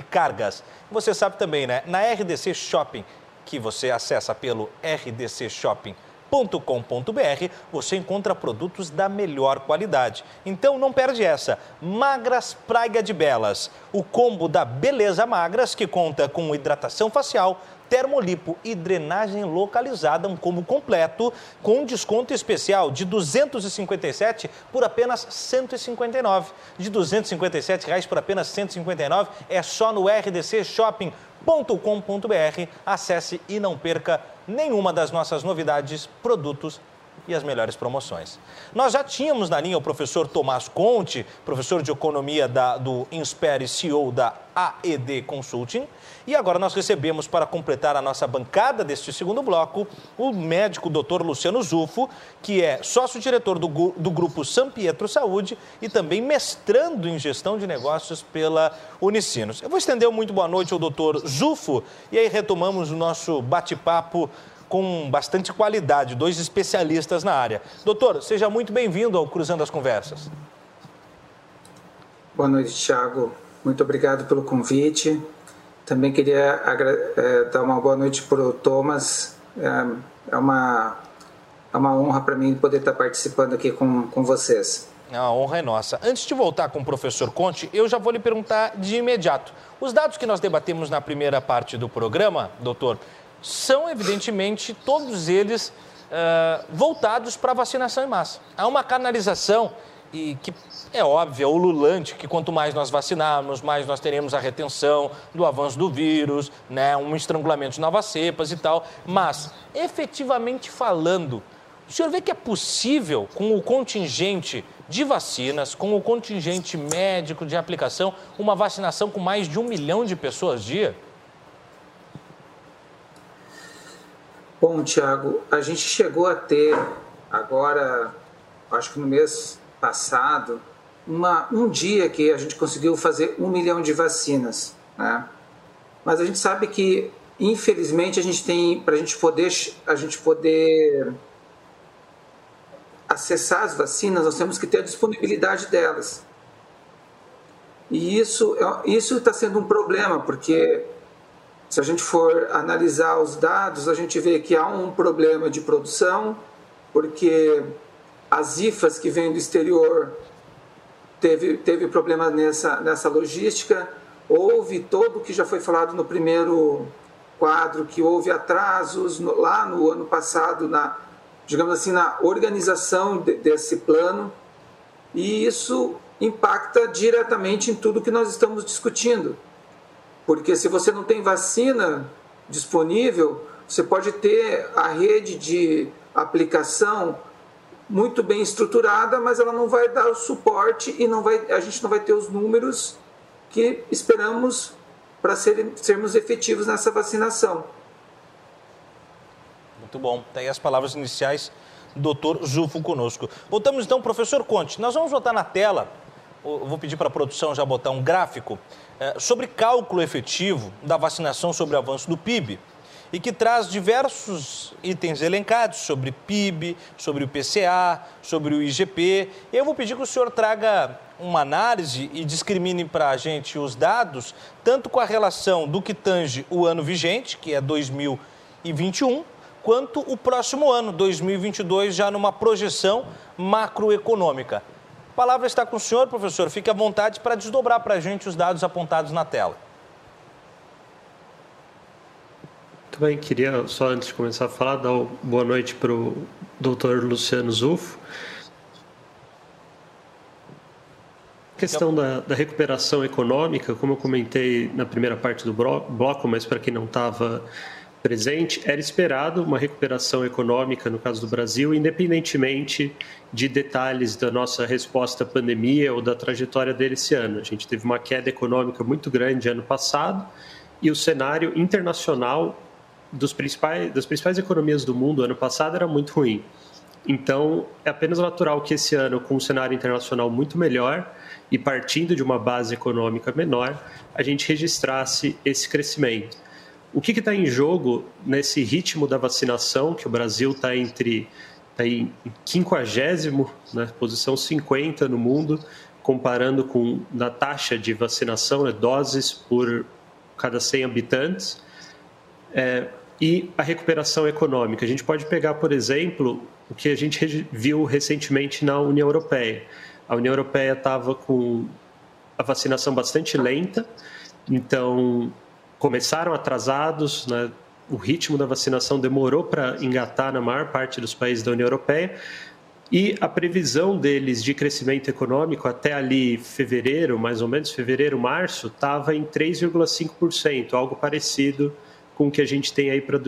e cargas. Você sabe também, né? Na RDC Shopping, que você acessa pelo rdcshopping.com.br, você encontra produtos da melhor qualidade. Então não perde essa. Magras Praia de Belas, o combo da Beleza Magras que conta com hidratação facial, termolipo e drenagem localizada, um combo completo com desconto especial de 257 por apenas 159. De 257 reais por apenas 159 é só no RDC Shopping Acesse e não perca nenhuma das nossas novidades, produtos e as melhores promoções. Nós já tínhamos na linha o professor Tomás Conte, professor de economia da, do Inspire CEO da AED Consulting. E agora nós recebemos para completar a nossa bancada deste segundo bloco o médico Dr. Luciano Zufo, que é sócio-diretor do, do grupo São Pietro Saúde e também mestrando em gestão de negócios pela Unicinos. Eu vou estender um muito boa noite ao doutor Zufo e aí retomamos o nosso bate-papo com bastante qualidade, dois especialistas na área. Doutor, seja muito bem-vindo ao Cruzando as Conversas. Boa noite, Thiago. Muito obrigado pelo convite. Também queria é, dar uma boa noite para o Thomas. É, é, uma, é uma honra para mim poder estar participando aqui com, com vocês. A honra é nossa. Antes de voltar com o professor Conte, eu já vou lhe perguntar de imediato. Os dados que nós debatemos na primeira parte do programa, doutor, são evidentemente todos eles uh, voltados para a vacinação em massa. Há uma canalização e que é óbvio, é ululante que quanto mais nós vacinarmos, mais nós teremos a retenção do avanço do vírus, né, um estrangulamento de novas cepas e tal. Mas, efetivamente falando, o senhor vê que é possível, com o contingente de vacinas, com o contingente médico de aplicação, uma vacinação com mais de um milhão de pessoas dia? Bom, Tiago, a gente chegou a ter agora, acho que no mês passado, uma, um dia que a gente conseguiu fazer um milhão de vacinas, né? Mas a gente sabe que, infelizmente, a gente tem para a gente poder a gente poder acessar as vacinas, nós temos que ter a disponibilidade delas. E isso é, isso está sendo um problema, porque se a gente for analisar os dados, a gente vê que há um problema de produção, porque as IFAs que vêm do exterior teve, teve problema nessa, nessa logística. Houve todo o que já foi falado no primeiro quadro, que houve atrasos no, lá no ano passado na, digamos assim, na organização de, desse plano, e isso impacta diretamente em tudo que nós estamos discutindo. Porque se você não tem vacina disponível, você pode ter a rede de aplicação muito bem estruturada, mas ela não vai dar o suporte e não vai, a gente não vai ter os números que esperamos para ser, sermos efetivos nessa vacinação. Muito bom. Tem tá as palavras iniciais doutor Zufo conosco. Voltamos então, professor Conte. Nós vamos botar na tela, vou pedir para a produção já botar um gráfico, sobre cálculo efetivo da vacinação sobre o avanço do PIB e que traz diversos itens elencados sobre PIB, sobre o PCA, sobre o IGP. Eu vou pedir que o senhor traga uma análise e discrimine para a gente os dados, tanto com a relação do que tange o ano vigente, que é 2021, quanto o próximo ano, 2022, já numa projeção macroeconômica. Palavra está com o senhor, professor. Fique à vontade para desdobrar para a gente os dados apontados na tela. Muito bem, queria só antes de começar a falar, dar boa noite para o doutor Luciano Zufo. A questão da, da, recuperação econômica, como eu comentei na primeira parte do bloco, mas para quem não estava presente, era esperado uma recuperação econômica no caso do Brasil, independentemente de detalhes da nossa resposta à pandemia ou da trajetória dele esse ano. A gente teve uma queda econômica muito grande ano passado e o cenário internacional dos principais, das principais economias do mundo ano passado era muito ruim. Então, é apenas natural que esse ano, com um cenário internacional muito melhor e partindo de uma base econômica menor, a gente registrasse esse crescimento. O que está em jogo nesse ritmo da vacinação, que o Brasil está entre tá em 50, né, posição 50 no mundo, comparando com na taxa de vacinação, né, doses por cada 100 habitantes, é, e a recuperação econômica. A gente pode pegar, por exemplo, o que a gente viu recentemente na União Europeia. A União Europeia estava com a vacinação bastante lenta, então começaram atrasados, né? o ritmo da vacinação demorou para engatar na maior parte dos países da União Europeia. E a previsão deles de crescimento econômico até ali fevereiro, mais ou menos fevereiro, março, estava em 3,5%, algo parecido com o que a gente tem aí para.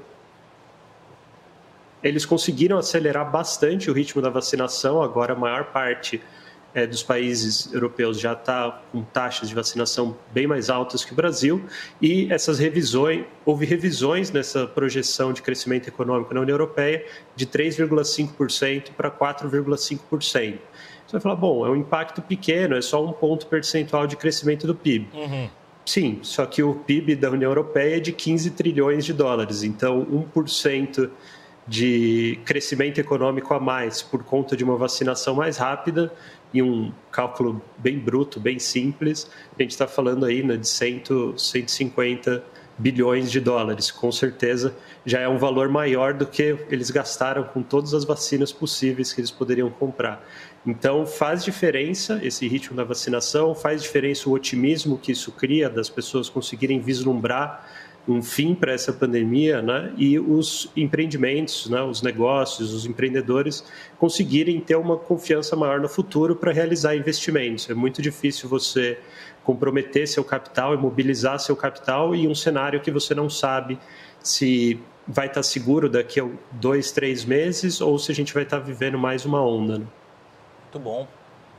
Eles conseguiram acelerar bastante o ritmo da vacinação, agora a maior parte é, dos países europeus já está com taxas de vacinação bem mais altas que o Brasil, e essas revisões, houve revisões nessa projeção de crescimento econômico na União Europeia de 3,5% para 4,5%. Você vai falar, bom, é um impacto pequeno, é só um ponto percentual de crescimento do PIB. Uhum. Sim, só que o PIB da União Europeia é de 15 trilhões de dólares, então 1% de crescimento econômico a mais por conta de uma vacinação mais rápida e um cálculo bem bruto, bem simples, a gente está falando aí né, de 100, 150 bilhões de dólares. Com certeza já é um valor maior do que eles gastaram com todas as vacinas possíveis que eles poderiam comprar. Então faz diferença esse ritmo da vacinação, faz diferença o otimismo que isso cria das pessoas conseguirem vislumbrar um fim para essa pandemia, né? E os empreendimentos, né? Os negócios, os empreendedores conseguirem ter uma confiança maior no futuro para realizar investimentos. É muito difícil você comprometer seu capital, mobilizar seu capital em um cenário que você não sabe se vai estar seguro daqui a dois, três meses ou se a gente vai estar vivendo mais uma onda. Né? Muito bom,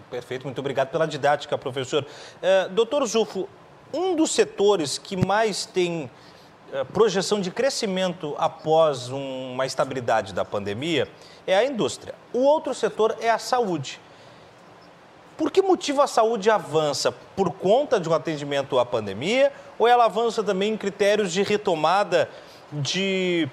perfeito. Muito obrigado pela didática, professor. É, doutor Zufo, um dos setores que mais tem projeção de crescimento após uma estabilidade da pandemia é a indústria. O outro setor é a saúde. Por que motivo a saúde avança? Por conta de um atendimento à pandemia ou ela avança também em critérios de retomada de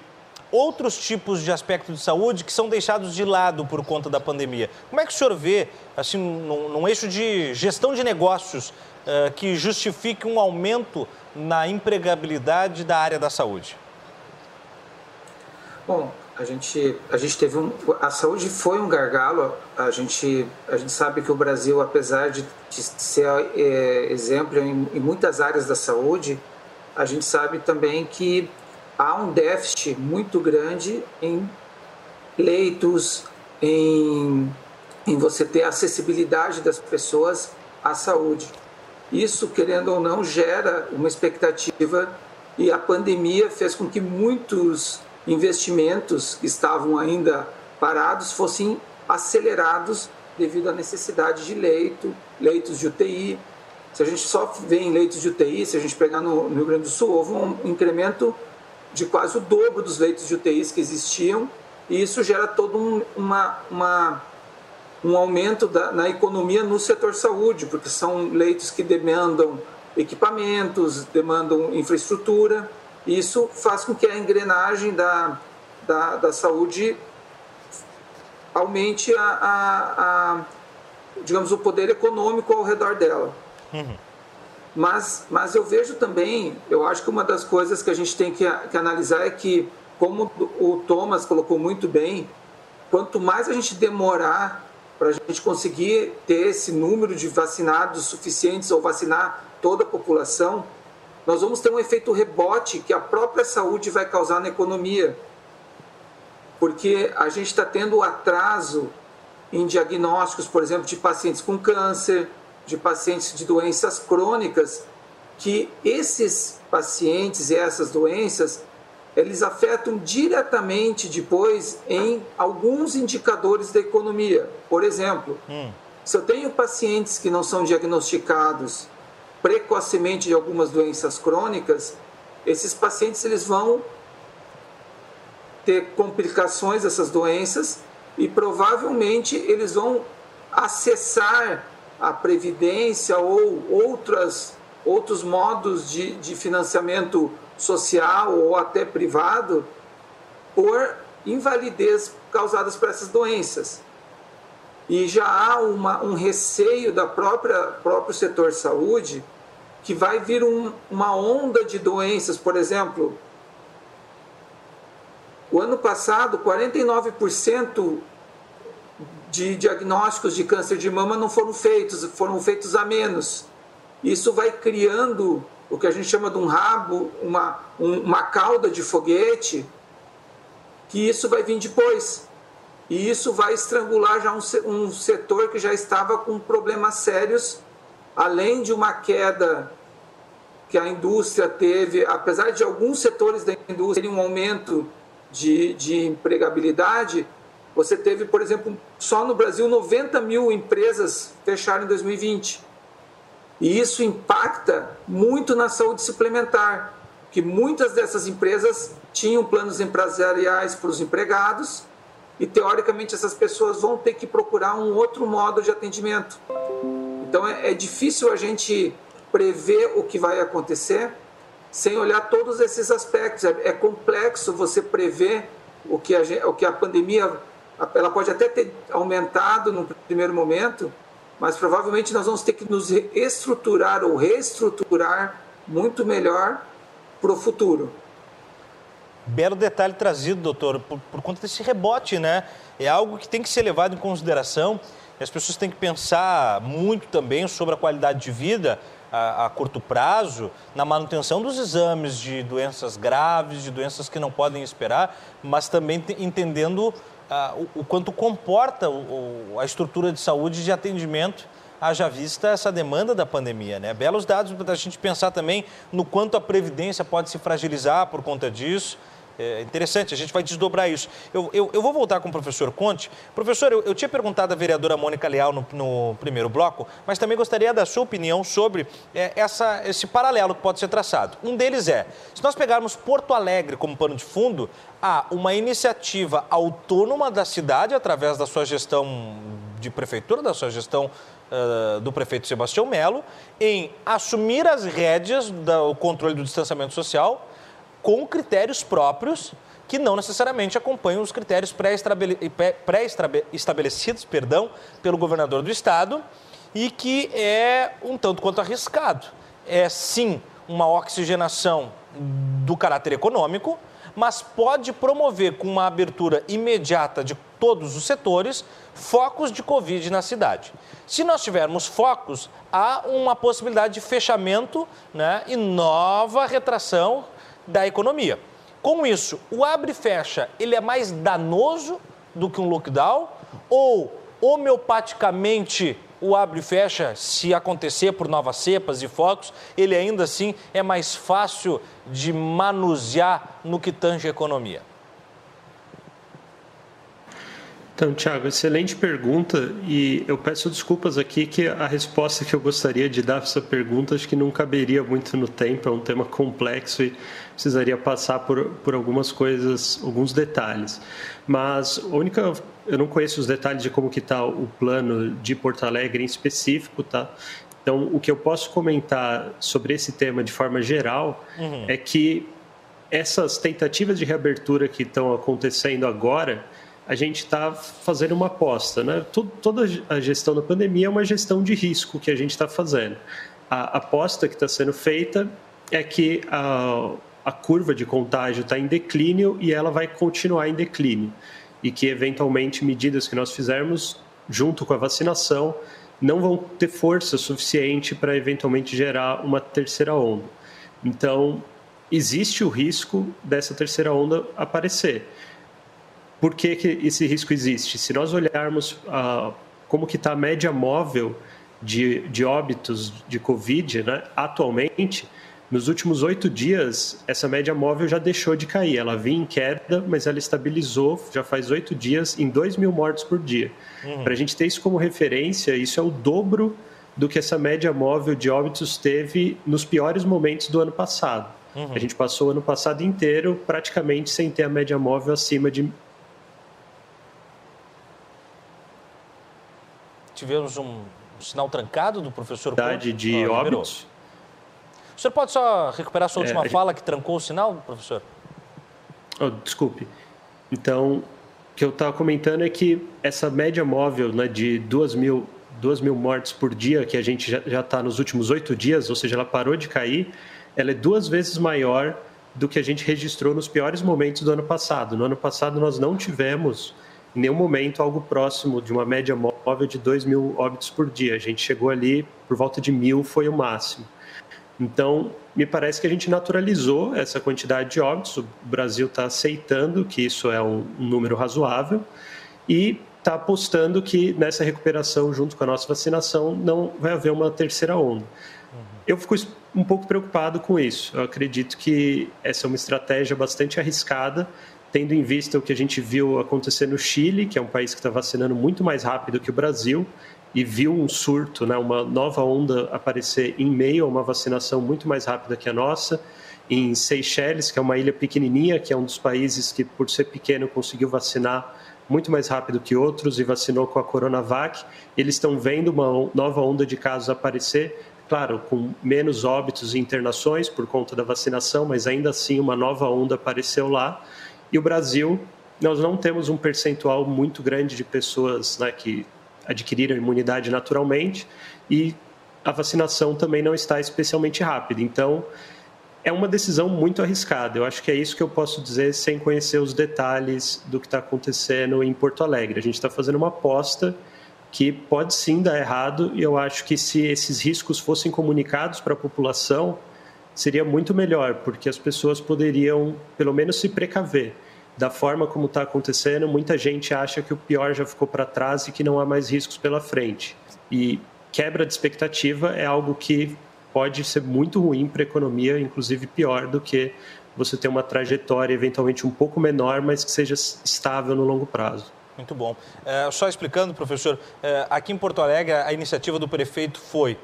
outros tipos de aspectos de saúde que são deixados de lado por conta da pandemia? Como é que o senhor vê, assim, num, num eixo de gestão de negócios, uh, que justifique um aumento na empregabilidade da área da saúde? Bom, a gente, a gente teve um. A saúde foi um gargalo. A gente, a gente sabe que o Brasil, apesar de, de ser é, exemplo em, em muitas áreas da saúde, a gente sabe também que há um déficit muito grande em leitos, em, em você ter acessibilidade das pessoas à saúde. Isso, querendo ou não, gera uma expectativa e a pandemia fez com que muitos investimentos que estavam ainda parados fossem acelerados devido à necessidade de leito, leitos de UTI. Se a gente só vê em leitos de UTI, se a gente pegar no, Rio Grande do Sul, houve um incremento de quase o dobro dos leitos de UTIs que existiam, e isso gera todo um, uma, uma, um aumento da, na economia no setor saúde, porque são leitos que demandam equipamentos, demandam infraestrutura, isso faz com que a engrenagem da, da, da saúde aumente a, a, a, digamos, o poder econômico ao redor dela. Uhum. Mas, mas eu vejo também, eu acho que uma das coisas que a gente tem que, que analisar é que, como o Thomas colocou muito bem, quanto mais a gente demorar para a gente conseguir ter esse número de vacinados suficientes ou vacinar toda a população, nós vamos ter um efeito rebote que a própria saúde vai causar na economia. Porque a gente está tendo atraso em diagnósticos, por exemplo, de pacientes com câncer, de pacientes de doenças crônicas, que esses pacientes e essas doenças, eles afetam diretamente depois em alguns indicadores da economia. Por exemplo, hum. se eu tenho pacientes que não são diagnosticados precocemente de algumas doenças crônicas, esses pacientes eles vão ter complicações dessas doenças e provavelmente eles vão acessar a previdência ou outras, outros modos de, de financiamento social ou até privado por invalidez causadas por essas doenças. E já há uma, um receio da própria próprio setor saúde que vai vir um, uma onda de doenças, por exemplo, o ano passado 49% de diagnósticos de câncer de mama não foram feitos, foram feitos a menos. Isso vai criando o que a gente chama de um rabo, uma, um, uma cauda de foguete, que isso vai vir depois. E isso vai estrangular já um, um setor que já estava com problemas sérios, além de uma queda que a indústria teve, apesar de alguns setores da indústria terem um aumento de, de empregabilidade, você teve, por exemplo, só no Brasil 90 mil empresas fecharam em 2020. E isso impacta muito na saúde suplementar, que muitas dessas empresas tinham planos empresariais para os empregados e teoricamente essas pessoas vão ter que procurar um outro modo de atendimento. Então é, é difícil a gente prever o que vai acontecer sem olhar todos esses aspectos. É, é complexo você prever o que, a, o que a pandemia ela pode até ter aumentado no primeiro momento, mas provavelmente nós vamos ter que nos estruturar ou reestruturar muito melhor para o futuro. Belo detalhe trazido, doutor, por, por, conta desse rebote, né? É algo que tem que ser levado em consideração. As pessoas têm que pensar muito também sobre a qualidade de vida a, a curto prazo, na manutenção dos exames de doenças graves, de doenças que não podem esperar, mas também entendendo uh, o, o, quanto comporta o, a estrutura de saúde de atendimento haja vista essa demanda da pandemia. Né? Belos dados para a gente pensar também no quanto a Previdência pode se fragilizar por conta disso. É interessante, a gente vai desdobrar isso. Eu, eu, eu vou voltar com o professor Conte. Professor, eu, eu tinha perguntado à vereadora Mônica Leal no, no, primeiro bloco, mas também gostaria da sua opinião sobre é, essa, esse paralelo que pode ser traçado. Um deles é, se nós pegarmos Porto Alegre como pano de fundo, há uma iniciativa autônoma da cidade, através da sua gestão de prefeitura, da sua gestão uh, do prefeito Sebastião Melo, em assumir as rédeas do controle do distanciamento social com critérios próprios que não necessariamente acompanham os critérios pré-estabelecidos perdão, pelo governador do estado e que é um tanto quanto arriscado. É sim uma oxigenação do caráter econômico, mas pode promover com uma abertura imediata de todos os setores focos de Covid na cidade. Se nós tivermos focos, há uma possibilidade de fechamento né, e nova retração da economia. Com isso, o abre e fecha, ele é mais danoso do que um lockdown ou homeopaticamente o abre e fecha, se acontecer por novas cepas e focos, ele ainda assim é mais fácil de manusear no que tange a economia? Então, Tiago, excelente pergunta e eu peço desculpas aqui que a resposta que eu gostaria de dar para essa pergunta acho que não caberia muito no tempo, é um tema complexo e precisaria passar por, por algumas coisas, alguns detalhes. Mas a única, eu não conheço os detalhes de como que está o plano de Porto Alegre em específico, tá? Então, o que eu posso comentar sobre esse tema de forma geral uhum. é que essas tentativas de reabertura que estão acontecendo agora, a gente está fazendo uma aposta. Né? Toda a gestão da pandemia é uma gestão de risco que a gente está fazendo. A aposta que está sendo feita é que a, a curva de contágio está em declínio e ela vai continuar em declínio. E que, eventualmente, medidas que nós fizermos, junto com a vacinação, não vão ter força suficiente para, eventualmente, gerar uma terceira onda. Então, existe o risco dessa terceira onda aparecer. Por que, que esse risco existe? Se nós olharmos ah, como que está a média móvel de, de óbitos de Covid né, atualmente, nos últimos oito dias, essa média móvel já deixou de cair. Ela vinha em queda, mas ela estabilizou já faz oito dias em 2 mil mortes por dia. Uhum. Para a gente ter isso como referência, isso é o dobro do que essa média móvel de óbitos teve nos piores momentos do ano passado. Uhum. A gente passou o ano passado inteiro praticamente sem ter a média móvel acima de tivemos um sinal trancado do professor Conte. de oh, óbitos. O senhor pode só recuperar a sua é, última fala que trancou o sinal, professor? Oh, desculpe. Então, o que eu estava comentando é que essa média móvel né, de 2 mil, 2 mil mortes por dia, que a gente já está nos últimos oito dias, ou seja, ela parou de cair, ela é duas vezes maior do que a gente registrou nos piores momentos do ano passado. No ano passado, nós não tivemos em nenhum momento algo próximo de uma média móvel de 2 mil óbitos por dia. A gente chegou ali por volta de mil, foi o máximo. Então, me parece que a gente naturalizou essa quantidade de óbitos. O Brasil está aceitando que isso é um, número razoável e está apostando que nessa recuperação, junto com a nossa vacinação, não vai haver uma terceira onda. Eu fico um pouco preocupado com isso. Eu acredito que essa é uma estratégia bastante arriscada tendo em vista o que a gente viu acontecer no Chile, que é um país que está vacinando muito mais rápido que o Brasil, e viu um surto, né, uma nova onda aparecer em meio a uma vacinação muito mais rápida que a nossa. Em Seychelles, que é uma ilha pequenininha, que é um dos países que, por ser pequeno, conseguiu vacinar muito mais rápido que outros e vacinou com a Coronavac. Eles estão vendo uma nova onda de casos aparecer, claro, com menos óbitos e internações por conta da vacinação, mas ainda assim uma nova onda apareceu lá. E o Brasil, nós não temos um percentual muito grande de pessoas né, que adquiriram imunidade naturalmente e a vacinação também não está especialmente rápida. Então, é uma decisão muito arriscada. Eu acho que é isso que eu posso dizer sem conhecer os detalhes do que está acontecendo em Porto Alegre. A gente está fazendo uma aposta que pode sim dar errado e eu acho que se esses riscos fossem comunicados para a população seria muito melhor, porque as pessoas poderiam pelo menos se precaver. Da forma como está acontecendo, muita gente acha que o pior já ficou para trás e que não há mais riscos pela frente. E quebra de expectativa é algo que pode ser muito ruim para a economia, inclusive pior do que você ter uma trajetória eventualmente um pouco menor, mas que seja estável no longo prazo. Muito bom. É, só explicando, professor, é, aqui em Porto Alegre a iniciativa do prefeito foi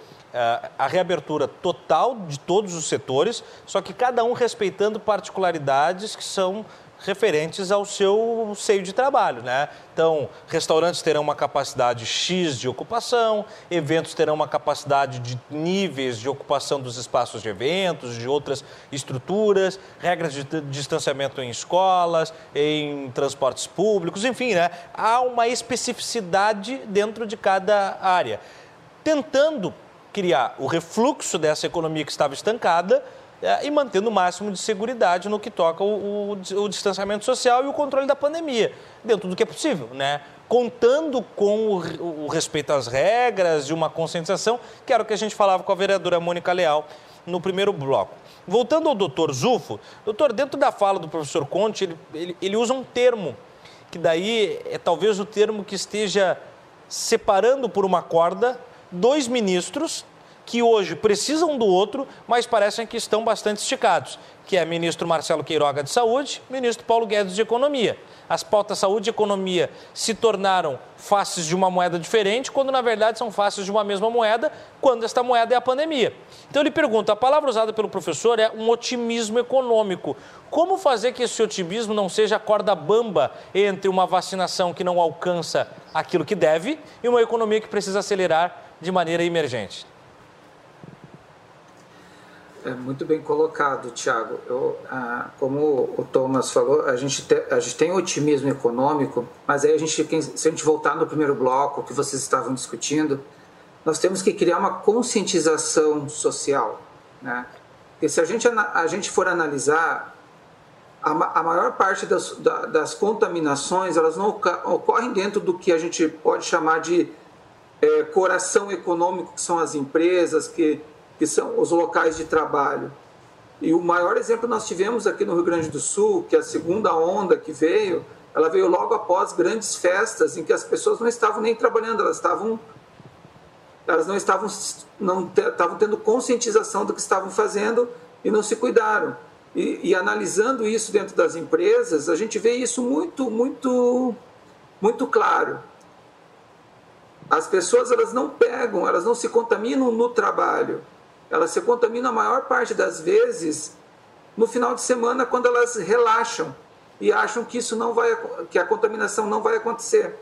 a reabertura total de todos os setores, só que cada um respeitando particularidades que são referentes ao seu seio de trabalho, né? Então, restaurantes terão uma capacidade X de ocupação, eventos terão uma capacidade de níveis de ocupação dos espaços de eventos, de outras estruturas, regras de distanciamento em escolas, em transportes públicos, enfim, né? Há uma especificidade dentro de cada área, tentando criar o refluxo dessa economia que estava estancada é, e mantendo o máximo de segurança no que toca o, o, o, distanciamento social e o controle da pandemia, dentro do que é possível, né? Contando com o, o respeito às regras e uma conscientização, que era o que a gente falava com a vereadora Mônica Leal no primeiro bloco. Voltando ao doutor Zufo, doutor, dentro da fala do professor Conte, ele, ele, ele usa um termo, que daí é talvez o termo que esteja separando por uma corda dois ministros que hoje precisam do outro, mas parecem que estão bastante esticados, que é ministro Marcelo Queiroga de Saúde, ministro Paulo Guedes de Economia. As pautas saúde e economia se tornaram faces de uma moeda diferente, quando na verdade são faces de uma mesma moeda, quando esta moeda é a pandemia. Então ele pergunta, a palavra usada pelo professor é um otimismo econômico. Como fazer que esse otimismo não seja corda bamba entre uma vacinação que não alcança aquilo que deve e uma economia que precisa acelerar de maneira emergente? É muito bem colocado, Tiago. Ah, como o Thomas falou, a gente, te, a gente tem otimismo econômico, mas aí a gente, se a gente voltar no primeiro bloco que vocês estavam discutindo, nós temos que criar uma conscientização social. Né? Porque se a gente, a gente for analisar, a, a maior parte das, das contaminações elas não ocorrem dentro do que a gente pode chamar de coração econômico, que são as empresas, que que são os locais de trabalho. E o maior exemplo nós tivemos aqui no Rio Grande do Sul, que a segunda onda que veio, ela veio logo após grandes festas em que as pessoas não estavam nem trabalhando, elas estavam elas não estavam não estavam tendo conscientização do que estavam fazendo e não se cuidaram. E, e analisando isso dentro das empresas, a gente vê isso muito muito muito claro. As pessoas elas não pegam, elas não se contaminam no trabalho elas se contaminam a maior parte das vezes no final de semana quando elas relaxam e acham que isso não vai que a contaminação não vai acontecer.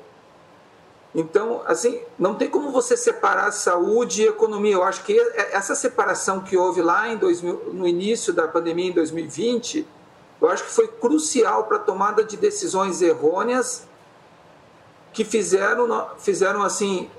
Então, assim, não tem como você separar saúde e economia. Eu acho que essa separação que houve lá em 2000, no início da pandemia em 2020, eu acho que foi crucial para a tomada de decisões errôneas que fizeram fizeram assim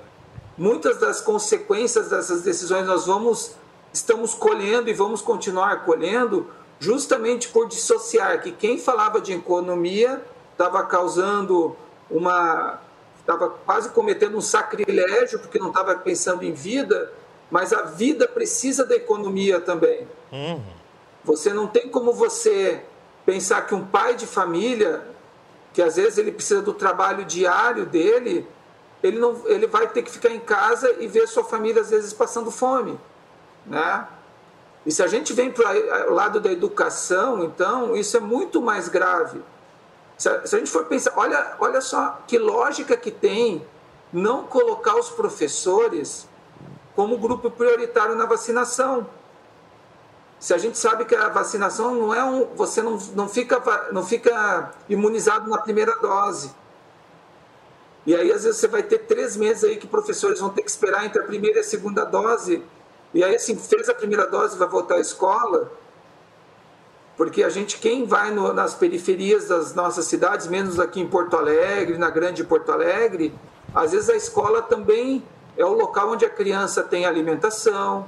muitas das consequências dessas decisões nós vamos estamos colhendo e vamos continuar colhendo, justamente por dissociar que quem falava de economia estava causando uma. estava quase cometendo um sacrilégio, porque não estava pensando em vida, mas a vida precisa da economia também. Uhum. Você não tem como você pensar que um pai de família, que às vezes ele precisa do trabalho diário dele, ele, não, ele vai ter que ficar em casa e ver sua família às vezes passando fome. Né? E se a gente vem para o lado da educação, então, isso é muito mais grave. Se a, se a gente for pensar, olha, olha só que lógica que tem não colocar os professores como grupo prioritário na vacinação. Se a gente sabe que a vacinação não é um. Você não, não, fica, não fica imunizado na primeira dose. E aí, às vezes, você vai ter três meses aí que professores vão ter que esperar entre a primeira e a segunda dose e aí, assim, fez a primeira dose, vai voltar à escola, porque a gente, quem vai no, nas periferias das nossas cidades, menos aqui em Porto Alegre, na grande Porto Alegre, às vezes a escola também é o local onde a criança tem alimentação,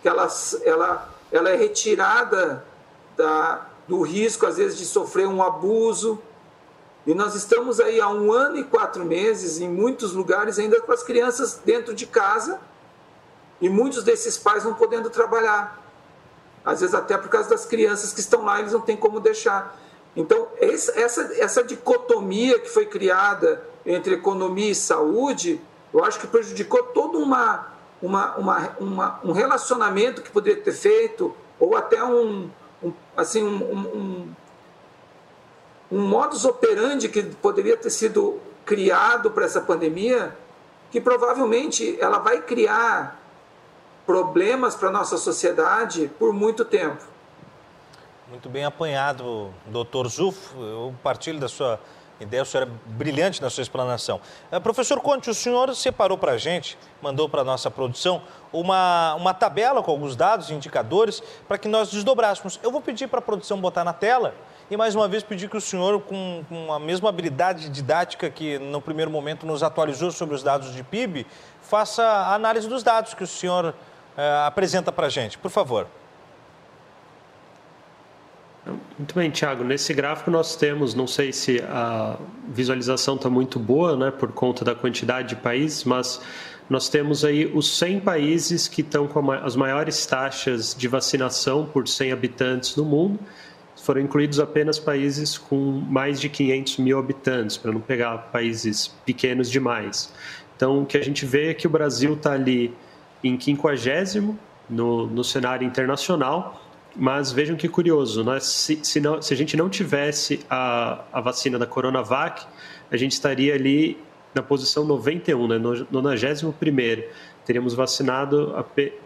que ela, ela, ela é retirada da, do risco, às vezes, de sofrer um abuso. E nós estamos aí há um ano e quatro meses, em muitos lugares, ainda com as crianças dentro de casa e muitos desses pais não podendo trabalhar. Às vezes, até por causa das crianças que estão lá, eles não têm como deixar. Então, essa, essa dicotomia que foi criada entre economia e saúde, eu acho que prejudicou todo uma, uma, uma, uma um relacionamento que poderia ter feito, ou até um, um assim, um, um, um modus operandi que poderia ter sido criado para essa pandemia, que provavelmente ela vai criar problemas para a nossa sociedade por muito tempo. Muito bem apanhado, doutor Zufo. Eu partilho da sua ideia, o senhor é brilhante na sua explanação. Uh, professor Conte, o senhor separou para a gente, mandou para a nossa produção, uma, uma tabela com alguns dados e indicadores para que nós desdobrássemos. Eu vou pedir para a produção botar na tela e, mais uma vez, pedir que o senhor, com, com a mesma habilidade didática que no primeiro momento nos atualizou sobre os dados de PIB, faça a análise dos dados que o senhor uh, apresenta para a gente. Por favor. Muito bem, Tiago. Nesse gráfico nós temos, não sei se a visualização está muito boa, né, por conta da quantidade de países, mas nós temos aí os 100 países que estão com as maiores taxas de vacinação por 100 habitantes no mundo. Foram incluídos apenas países com mais de 500 mil habitantes, para não pegar países pequenos demais. Então, o que a gente vê é que o Brasil está ali em 50 no, no cenário internacional, mas vejam que curioso, né? se, se, não, se a gente não tivesse a, a vacina da Coronavac, a gente estaria ali na posição 91, né? no 91 teríamos vacinado,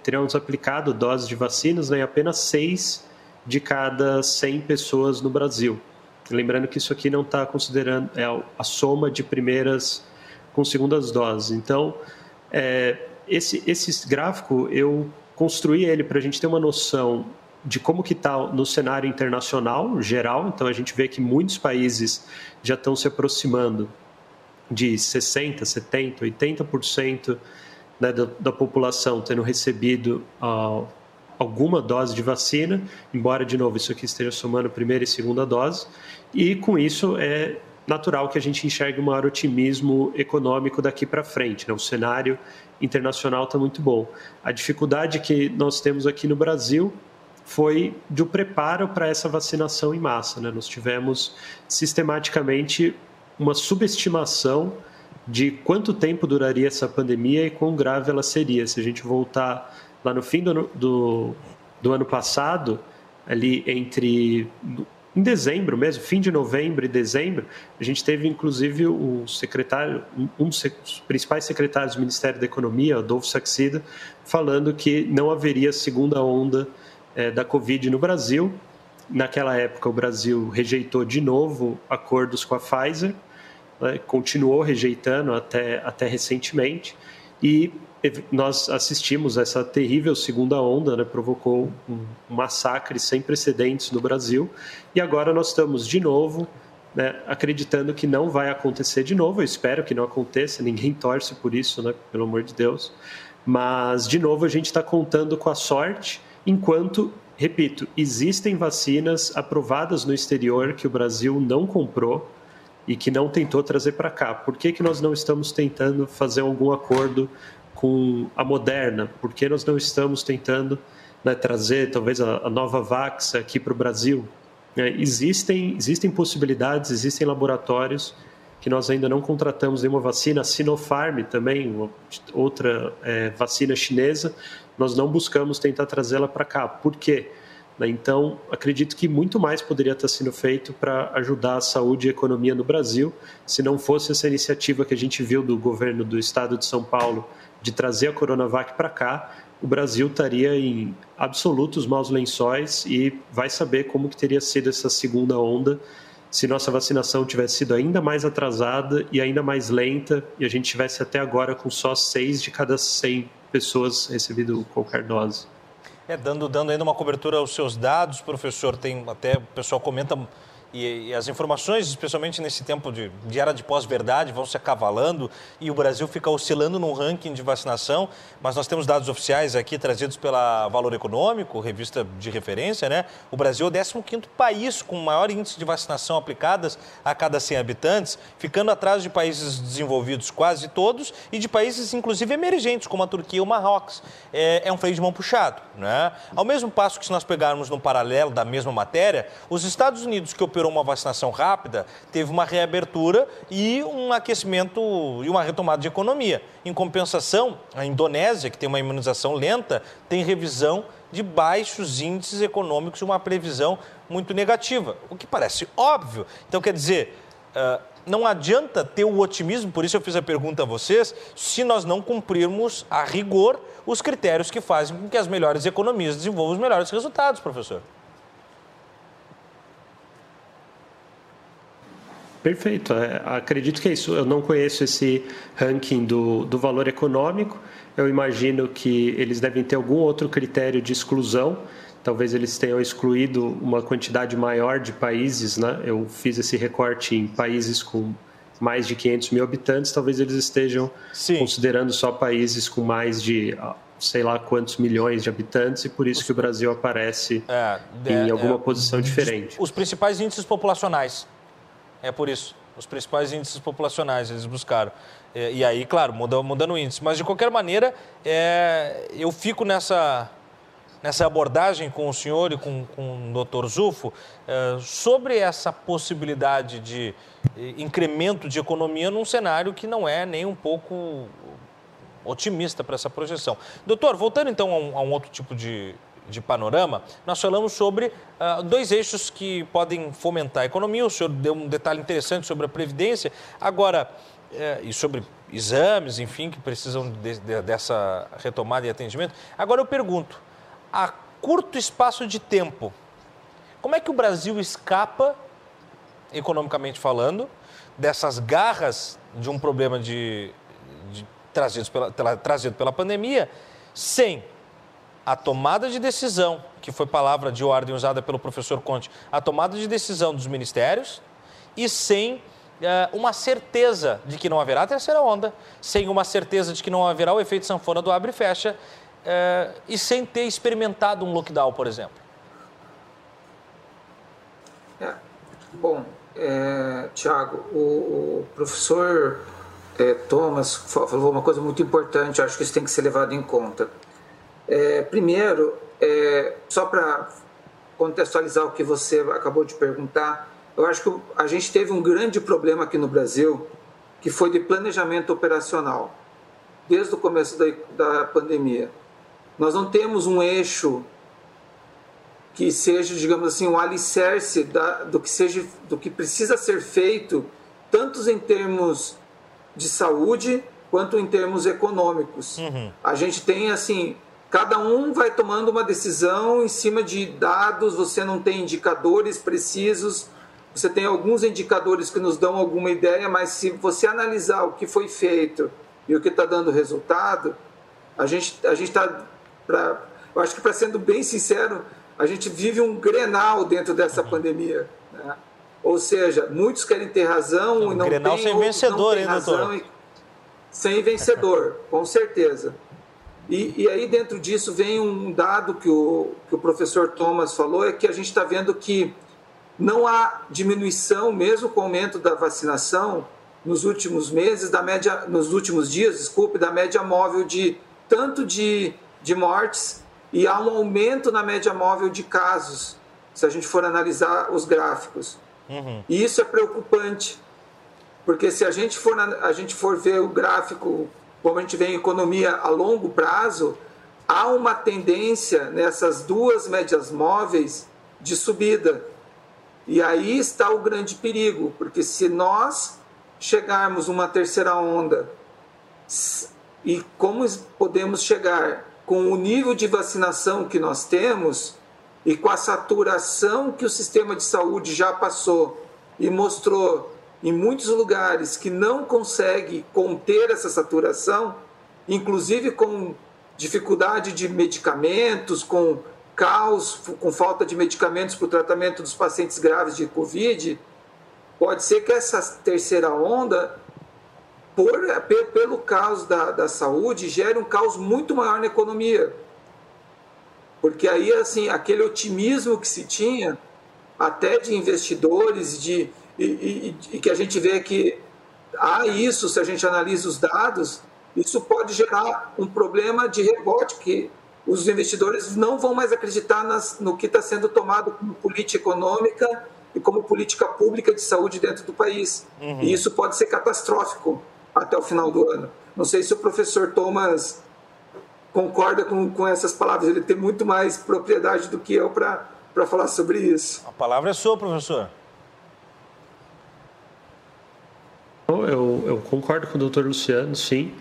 teríamos aplicado doses de vacinas né, em apenas 6 de cada 100 pessoas no Brasil. Lembrando que isso aqui não está considerando é a soma de primeiras com segundas doses. Então, é, esse, esse gráfico eu construí ele para a gente ter uma noção de como que está no cenário internacional geral. Então a gente vê que muitos países já estão se aproximando de 60, 70, 80% né, da, da, população tendo recebido uh, alguma dose de vacina, embora de novo isso aqui esteja somando primeira e segunda dose, e com isso é natural que a gente enxergue um maior otimismo econômico daqui para frente. Né? O cenário internacional está muito bom. A dificuldade que nós temos aqui no Brasil foi do preparo para essa vacinação em massa. Né? Nós tivemos sistematicamente uma subestimação de quanto tempo duraria essa pandemia e quão grave ela seria. Se a gente voltar lá no fim do, do, do ano passado, ali entre em dezembro mesmo, fim de novembro e dezembro, a gente teve inclusive o secretário, um dos principais secretários do Ministério da Economia, Adolfo Saxida, falando que não haveria segunda onda é, da Covid no Brasil. Naquela época, o Brasil rejeitou de novo acordos com a Pfizer, né, continuou rejeitando até, até recentemente, e nós assistimos essa terrível segunda onda, né, provocou um, um massacre sem precedentes no Brasil, e agora nós estamos de novo né, acreditando que não vai acontecer de novo. Eu espero que não aconteça, ninguém torce por isso, né, pelo amor de Deus. Mas, de novo, a gente está contando com a sorte enquanto, repito, existem vacinas aprovadas no exterior que o Brasil não comprou e que não tentou trazer para cá. Por que, que nós não estamos tentando fazer algum acordo com a Moderna? Por que nós não estamos tentando né, trazer talvez a, a nova Vax aqui para o Brasil? É, existem, existem possibilidades, existem laboratórios que nós ainda não contratamos nenhuma vacina, a Sinopharm também, outra é, vacina chinesa, nós não buscamos tentar trazê-la para cá. Por quê? Né, então, acredito que muito mais poderia estar sendo feito para ajudar a saúde e a economia no Brasil, se não fosse essa iniciativa que a gente viu do governo do estado de São Paulo de trazer a Coronavac para cá, o Brasil estaria em absolutos maus lençóis e vai saber como que teria sido essa segunda onda se nossa vacinação tivesse sido ainda mais atrasada e ainda mais lenta e a gente tivesse até agora com só seis de cada 100 pessoas recebido qualquer dose. É, dando, dando ainda uma cobertura aos seus dados, professor, tem até o pessoal comenta e, e, as informações, especialmente nesse tempo de, de era de pós-verdade, vão se acavalando e o Brasil fica oscilando num ranking de vacinação, mas nós temos dados oficiais aqui trazidos pela Valor Econômico, revista de referência, né? O Brasil é o 15º país com maior índice de vacinação aplicadas a cada 100 habitantes, ficando atrás de países desenvolvidos quase todos e de países, inclusive, emergentes, como a Turquia e o Marrocos. É, é um freio de mão puxado, né? Ao mesmo passo que se nós pegarmos no paralelo da mesma matéria, os Estados Unidos, que operou uma vacinação rápida, teve uma reabertura e um aquecimento e uma retomada de economia. Em compensação, a Indonésia, que tem uma imunização lenta, tem revisão de baixos índices econômicos e uma previsão muito negativa, o que parece óbvio. Então, quer dizer, uh, não adianta ter o otimismo, por isso eu fiz a pergunta a vocês, se nós não cumprirmos a rigor os critérios que fazem com que as melhores economias desenvolvam os melhores resultados, professor. Perfeito. É, acredito que é isso. Eu não conheço esse ranking do, do valor econômico. Eu imagino que eles devem ter algum outro critério de exclusão. Talvez eles tenham excluído uma quantidade maior de países. Né? Eu fiz esse recorte em países com mais de 500 mil habitantes. Talvez eles estejam Sim. considerando só países com mais de sei lá quantos milhões de habitantes e por isso que o Brasil aparece é, em é, alguma é, posição diferente. Os principais índices populacionais é por isso. Os principais índices populacionais eles buscaram. É, e aí, claro, mudando, mudando o índice. Mas, de qualquer maneira, é, eu fico nessa, nessa abordagem com o senhor e com, com o doutor Zufo é, sobre essa possibilidade de é, incremento de economia num cenário que não é nem um pouco otimista para essa projeção. Doutor, voltando então a um, a um outro tipo de, de panorama, nós falamos sobre uh, dois eixos que podem fomentar a economia. O senhor deu um detalhe interessante sobre a Previdência. Agora, uh, e sobre exames, enfim, que precisam de, de, dessa retomada e atendimento. Agora eu pergunto, a curto espaço de tempo, como é que o Brasil escapa, economicamente falando, dessas garras de um problema de, de trazido, pela, trazido pela pandemia, sem a tomada de decisão, que foi palavra de ordem usada pelo professor Conte, a tomada de decisão dos ministérios e sem é, uma certeza de que não haverá terceira onda, sem uma certeza de que não haverá o efeito sanfona do abre e fecha é, e sem ter experimentado um lockdown, por exemplo? É, bom, é, Tiago, o, o, professor é, Thomas falou uma coisa muito importante, acho que isso tem que ser levado em conta. É, primeiro, é, só para contextualizar o que você acabou de perguntar, eu acho que a gente teve um grande problema aqui no Brasil, que foi de planejamento operacional, desde o começo da, da pandemia. Nós não temos um eixo que seja, digamos assim, um alicerce da, do, que seja, do que precisa ser feito, tanto em termos de saúde quanto em termos econômicos. Uhum. A gente tem, assim, Cada um vai tomando uma decisão em cima de dados, você não tem indicadores precisos, você tem alguns indicadores que nos dão alguma ideia, mas se você analisar o que foi feito e o que está dando resultado, a gente a gente está, eu acho que para sendo bem sincero, a gente vive um grenal dentro dessa uhum. pandemia. Né? Ou seja, muitos querem ter razão um e não grenal tem, sem vencedor, hein, doutor? E, sem vencedor, com certeza. E, e, aí, dentro disso, vem um dado que o, que o professor Thomas falou: é que a gente está vendo que não há diminuição, mesmo com o aumento da vacinação, nos últimos meses, da média, nos últimos dias, desculpe, da média móvel de tanto de, de mortes e há um aumento na média móvel de casos, se a gente for analisar os gráficos. Uhum. E isso é preocupante, porque se a gente for, a gente for ver o gráfico como a gente vê em economia a longo prazo, há uma tendência nessas duas médias móveis de subida. E aí está o grande perigo, porque se nós chegarmos uma terceira onda e como podemos chegar com o nível de vacinação que nós temos e com a saturação que o sistema de saúde já passou e mostrou em muitos lugares que não consegue conter essa saturação, inclusive com dificuldade de medicamentos, com caos com falta de medicamentos para o tratamento dos pacientes graves de Covid, pode ser que essa terceira onda, por, pelo caos da, da saúde, gere um caos muito maior na economia. Porque aí, assim, aquele otimismo que se tinha, até de investidores, de, e, e, e que a gente vê que há isso, se a gente analisa os dados, isso pode gerar um problema de rebote, que os investidores não vão mais acreditar nas, no que está sendo tomado como política econômica e como política pública de saúde dentro do país. Uhum. E isso pode ser catastrófico até o final do ano. Não sei se o professor Thomas concorda com, com essas palavras, ele tem muito mais propriedade do que eu para falar sobre isso. A palavra é sua, professor. Eu, eu concordo com o doutor Luciano, sim.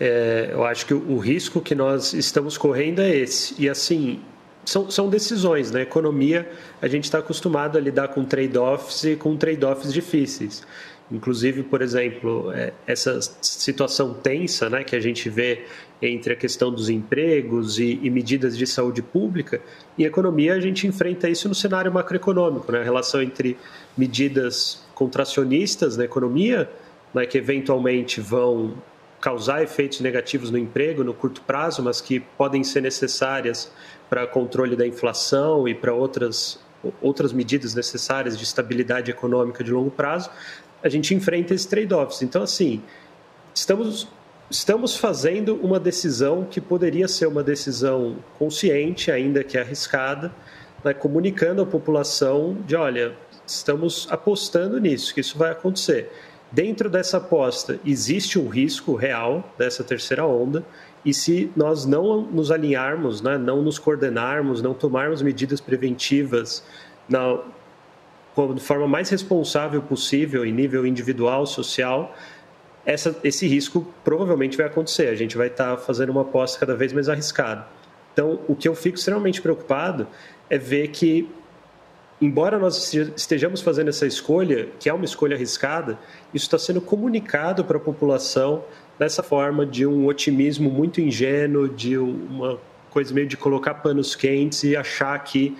É, eu acho que o, o, risco que nós estamos correndo é esse. E assim, são, são decisões, né? Economia, a gente está acostumado a lidar com trade-offs e com trade-offs difíceis. Inclusive, por exemplo, é, essa situação tensa né, que a gente vê entre a questão dos empregos e, e, medidas de saúde pública, em economia a gente enfrenta isso no cenário macroeconômico, né? a relação entre medidas contracionistas na economia, né, que eventualmente vão causar efeitos negativos no emprego no curto prazo, mas que podem ser necessárias para controle da inflação e para outras, outras medidas necessárias de estabilidade econômica de longo prazo, a gente enfrenta esses trade-offs. Então, assim, estamos, estamos fazendo uma decisão que poderia ser uma decisão consciente, ainda que arriscada, né, comunicando à população de, olha, estamos apostando nisso, que isso vai acontecer. Dentro dessa aposta, existe um risco real dessa terceira onda, e se nós não nos alinharmos, né, não nos coordenarmos, não tomarmos medidas preventivas na, de forma mais responsável possível, em nível individual, social, essa, esse risco provavelmente vai acontecer. A gente vai estar fazendo uma aposta cada vez mais arriscada. Então, o que eu fico extremamente preocupado é ver que embora nós estejamos fazendo essa escolha, que é uma escolha arriscada, isso está sendo comunicado para a população dessa forma de um otimismo muito ingênuo, de uma coisa meio de colocar panos quentes e achar que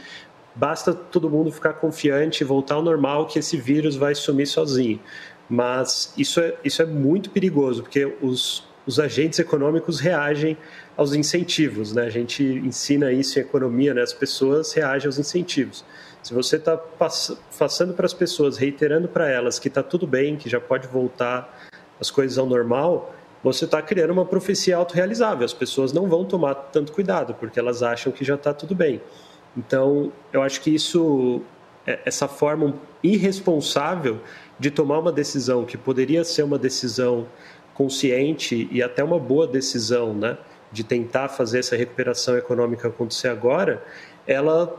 basta todo mundo ficar confiante e voltar ao normal que esse vírus vai sumir sozinho. Mas isso é, isso é muito perigoso, porque os, os agentes econômicos reagem aos incentivos, né? A gente ensina isso em economia, né? As pessoas reagem aos incentivos. Se você está passando para as pessoas, reiterando para elas que está tudo bem, que já pode voltar as coisas ao normal, você está criando uma profecia autorrealizável. As pessoas não vão tomar tanto cuidado, porque elas acham que já está tudo bem. Então, eu acho que isso, é, essa forma irresponsável de tomar uma decisão que poderia ser uma decisão consciente e até uma boa decisão, né, de tentar fazer essa recuperação econômica acontecer agora, ela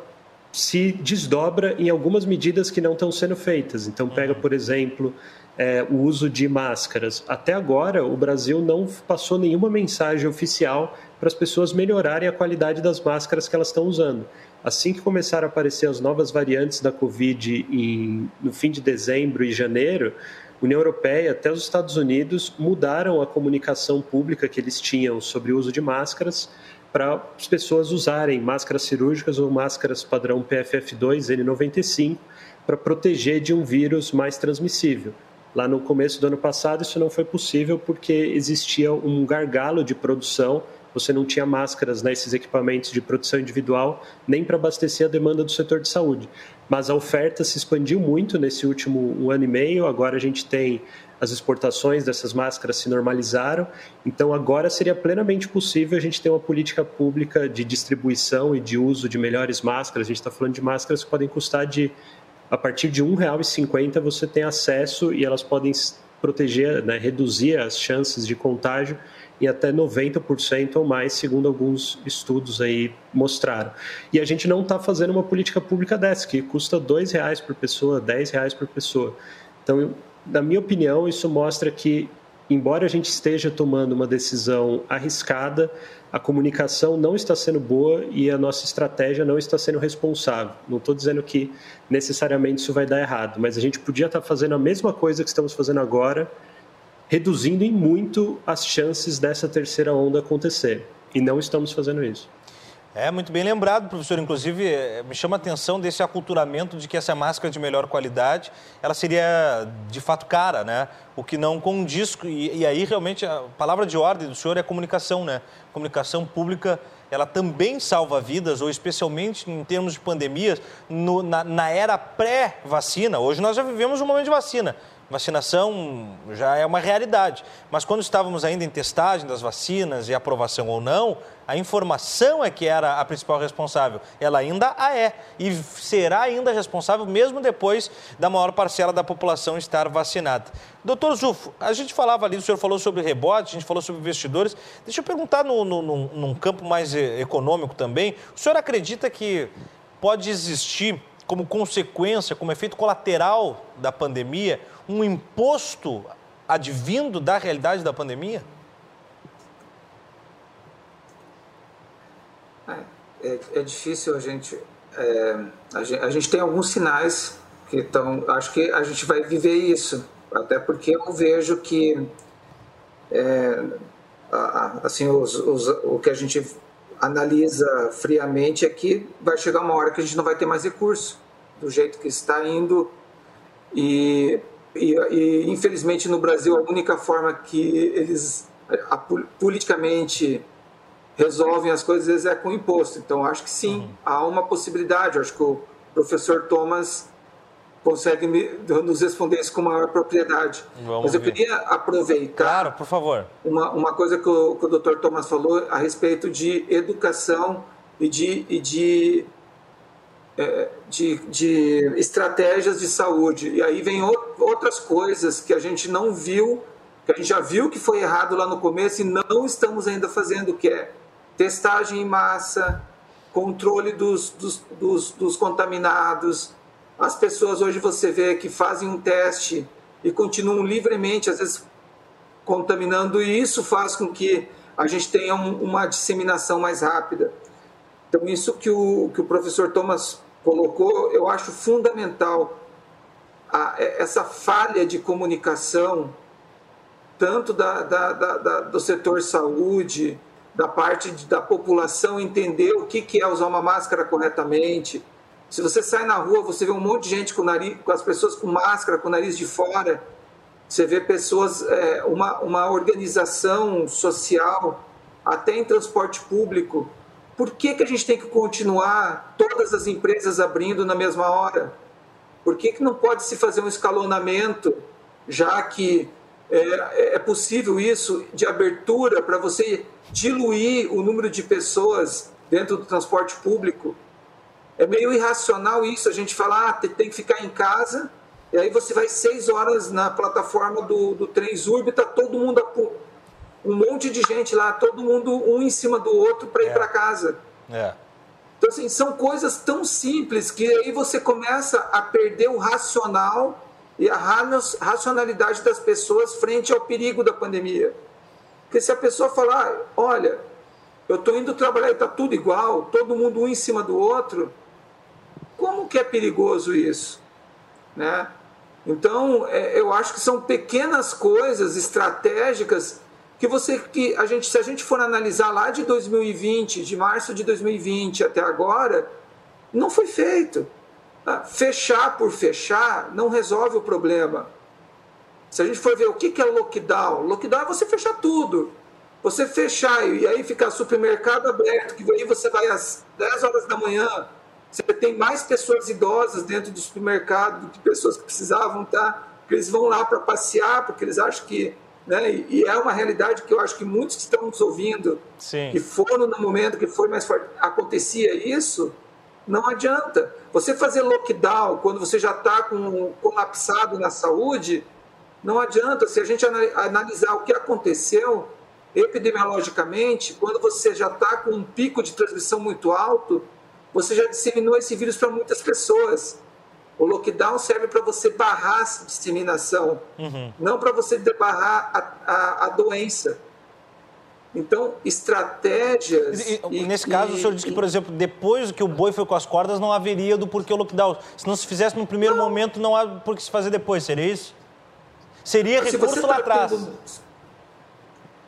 se desdobra em algumas medidas que não estão sendo feitas. Então, pega, uhum. por exemplo, é, o uso de máscaras. Até agora, o Brasil não passou nenhuma mensagem oficial para as pessoas melhorarem a qualidade das máscaras que elas estão usando. Assim que começaram a aparecer as novas variantes da Covid em, no fim de dezembro e janeiro, a União Europeia até os Estados Unidos mudaram a comunicação pública que eles tinham sobre o uso de máscaras para as pessoas usarem máscaras cirúrgicas ou máscaras padrão PFF2 N95 para proteger de um vírus mais transmissível. Lá no começo do ano passado, isso não foi possível porque existia um gargalo de produção. Você não tinha máscaras nesses equipamentos de produção individual, nem para abastecer a demanda do setor de saúde. Mas a oferta se expandiu muito nesse último um ano e meio. Agora a gente tem as exportações dessas máscaras se normalizaram, então agora seria plenamente possível a gente ter uma política pública de distribuição e de uso de melhores máscaras. A gente está falando de máscaras que podem custar de a partir de R$ 1,50 você tem acesso e elas podem proteger, né, reduzir as chances de contágio em até 90% ou mais, segundo alguns estudos aí mostraram. E a gente não está fazendo uma política pública dessa, que custa R$ reais por pessoa, R$ reais por pessoa. Então, na minha opinião, isso mostra que, embora a gente esteja tomando uma decisão arriscada, a comunicação não está sendo boa e a nossa estratégia não está sendo responsável. Não estou dizendo que necessariamente isso vai dar errado, mas a gente podia estar fazendo a mesma coisa que estamos fazendo agora, reduzindo em muito as chances dessa terceira onda acontecer. E não estamos fazendo isso. É, muito bem lembrado, professor. Inclusive, eh, me chama a atenção desse aculturamento de que essa máscara de melhor qualidade, ela seria de fato cara, né? O que não condiz, e, e aí realmente a palavra de ordem do senhor é comunicação, né? Comunicação pública, ela também salva vidas, ou especialmente em termos de pandemias, no, na, na era pré-vacina. Hoje nós já vivemos um momento de vacina, Vacinação já é uma realidade, mas quando estávamos ainda em testagem das vacinas e aprovação ou não, a informação é que era a principal responsável. Ela ainda a é e será ainda responsável mesmo depois da maior parcela da população estar vacinada. Doutor Zufo, a gente falava ali, o senhor falou sobre rebote, a gente falou sobre investidores. Deixa eu perguntar no, no, num campo mais econômico também. O senhor acredita que pode existir como consequência, como efeito colateral da pandemia, um imposto advindo da realidade da pandemia? É, é, é difícil a gente, é, a gente. A gente tem alguns sinais que estão. Acho que a gente vai viver isso, até porque eu vejo que. É, assim, os, os, o que a gente analisa friamente é que vai chegar uma hora que a gente não vai ter mais recurso do jeito que está indo e e, e, infelizmente no Brasil a única forma que eles a, politicamente resolvem as coisas é com imposto. Então acho que sim, uhum. há uma possibilidade. Acho que o professor Thomas consegue me, nos responder isso com maior propriedade. Vamos Mas eu ver. queria aproveitar. Claro, por favor. Uma, uma coisa que o, que o Dr. Thomas falou a respeito de educação e de, e de de, de estratégias de saúde. E aí vem outras coisas que a gente não viu, que a gente já viu que foi errado lá no começo e não estamos ainda fazendo, que é testagem em massa, controle dos, dos, dos, dos contaminados. As pessoas hoje você vê que fazem um teste e continuam livremente, às vezes contaminando, e isso faz com que a gente tenha um, uma disseminação mais rápida. Então, isso que o, que o professor Thomas colocou, eu acho fundamental a, essa falha de comunicação, tanto da, da, da, do setor saúde, da parte de, da população entender o que, que é usar uma máscara corretamente. Se você sai na rua, você vê um monte de gente com, nariz, com as pessoas com máscara, com o nariz de fora. Você vê pessoas, é, uma, uma organização social, até em transporte público, por que, que a gente tem que continuar todas as empresas abrindo na mesma hora? Por que, que não pode se fazer um escalonamento, já que é, é possível isso, de abertura para você diluir o número de pessoas dentro do transporte público? É meio irracional isso, a gente falar, ah, tem que ficar em casa, e aí você vai seis horas na plataforma do, do Zurb, está todo mundo um monte de gente lá, todo mundo um em cima do outro para ir é. para casa. É. Então, assim, são coisas tão simples que aí você começa a perder o racional e a racionalidade das pessoas frente ao perigo da pandemia. Porque se a pessoa falar, olha, eu estou indo trabalhar e está tudo igual, todo mundo um em cima do outro, como que é perigoso isso? Né? Então, é, eu acho que são pequenas coisas estratégicas que você que a gente se a gente for analisar lá de 2020, de março de 2020 até agora, não foi feito. Ah, fechar por fechar não resolve o problema. Se a gente for ver o que é lockdown, lockdown é você fechar tudo. Você fechar e aí ficar supermercado aberto, que aí você vai às 10 horas da manhã, você tem mais pessoas idosas dentro do supermercado do que pessoas que precisavam tá? porque eles vão lá para passear, porque eles acham que né? E, é uma realidade que eu acho que muitos que estão nos ouvindo, Sim. que foram no momento que foi mais forte, acontecia isso, não adianta. Você fazer lockdown quando você já está com, colapsado na saúde, não adianta. Se a gente analisar o que aconteceu epidemiologicamente, quando você já está com um pico de transmissão muito alto, você já disseminou esse vírus para muitas pessoas. O lockdown serve para você barrar a disseminação, uhum. não para você barrar a, a, a, doença. Então, estratégias. E, e, nesse caso, e, o senhor disse que, por exemplo, depois que o boi foi com as cordas, não haveria do porquê o lockdown. Se não se fizesse no primeiro não. momento, não há por que se fazer depois, seria isso? Seria se recurso lá tá atrás.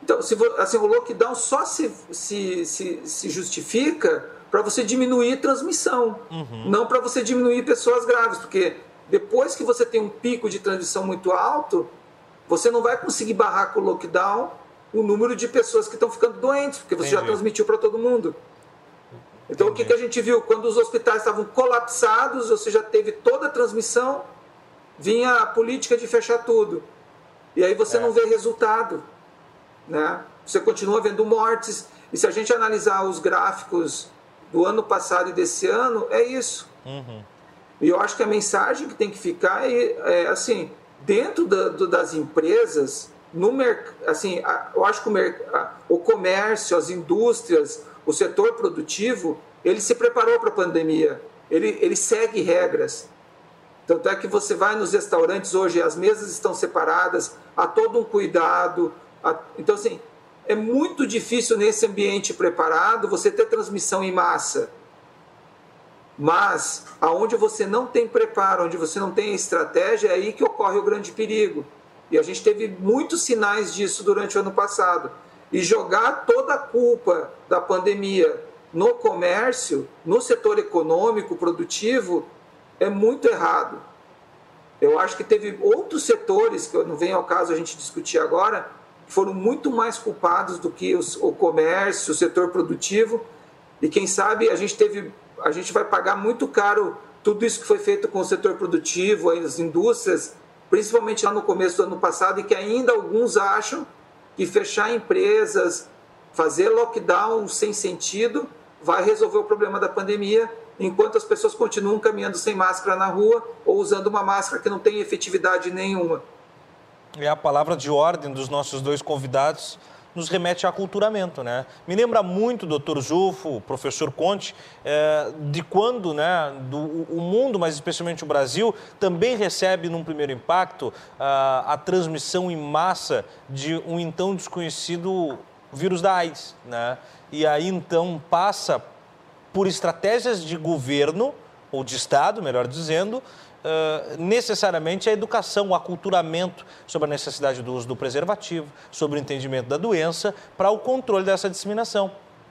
Então, se, assim, o lockdown só se, se, se, se justifica para você diminuir transmissão, uhum. não para você diminuir pessoas graves, porque depois que você tem um pico de transmissão muito alto, você não vai conseguir barrar com o lockdown o número de pessoas que estão ficando doentes, porque você Entendi. já transmitiu para todo mundo. Então, Entendi. o que, que a gente viu? Quando os hospitais estavam colapsados, você já teve toda a transmissão, vinha a política de fechar tudo. E aí você é. não vê resultado. Né? Você continua vendo mortes. E se a gente analisar os gráficos do ano passado e desse ano, é isso. Uhum. E eu acho que a mensagem que tem que ficar é, é assim, dentro da, do, das empresas, no assim, eu acho que o, o comércio, as indústrias, o setor produtivo, ele se preparou para a pandemia. Ele, ele segue regras. Tanto é que você vai nos restaurantes hoje, as mesas estão separadas, há todo um cuidado. Há... Então, assim, é muito difícil nesse ambiente preparado você ter transmissão em massa. Mas aonde você não tem preparo, onde você não tem estratégia, é aí que ocorre o grande perigo. E a gente teve muitos sinais disso durante o ano passado. E jogar toda a culpa da pandemia no comércio, no setor econômico, produtivo, é muito errado. Eu acho que teve outros setores, que não vem ao caso a gente discutir agora, foram muito mais culpados do que os, o comércio, o setor produtivo. E quem sabe a gente teve a gente vai pagar muito caro tudo isso que foi feito com o setor produtivo, as indústrias, principalmente lá no começo do ano passado, e que ainda alguns acham que fechar empresas, fazer lockdown sem sentido, vai resolver o problema da pandemia, enquanto as pessoas continuam caminhando sem máscara na rua ou usando uma máscara que não tem efetividade nenhuma. É a palavra de ordem dos nossos dois convidados nos remete a aculturamento, né? Me lembra muito, doutor Zufo, professor Conte, é, de quando né, do, o mundo, mas especialmente o Brasil, também recebe num primeiro impacto a, transmissão em massa de um então desconhecido vírus da AIDS, né? E aí então passa por estratégias de governo, ou de Estado, melhor dizendo, Necessariamente a educação, o aculturamento sobre a necessidade do uso do preservativo, sobre o entendimento da doença, para o controle dessa disseminação,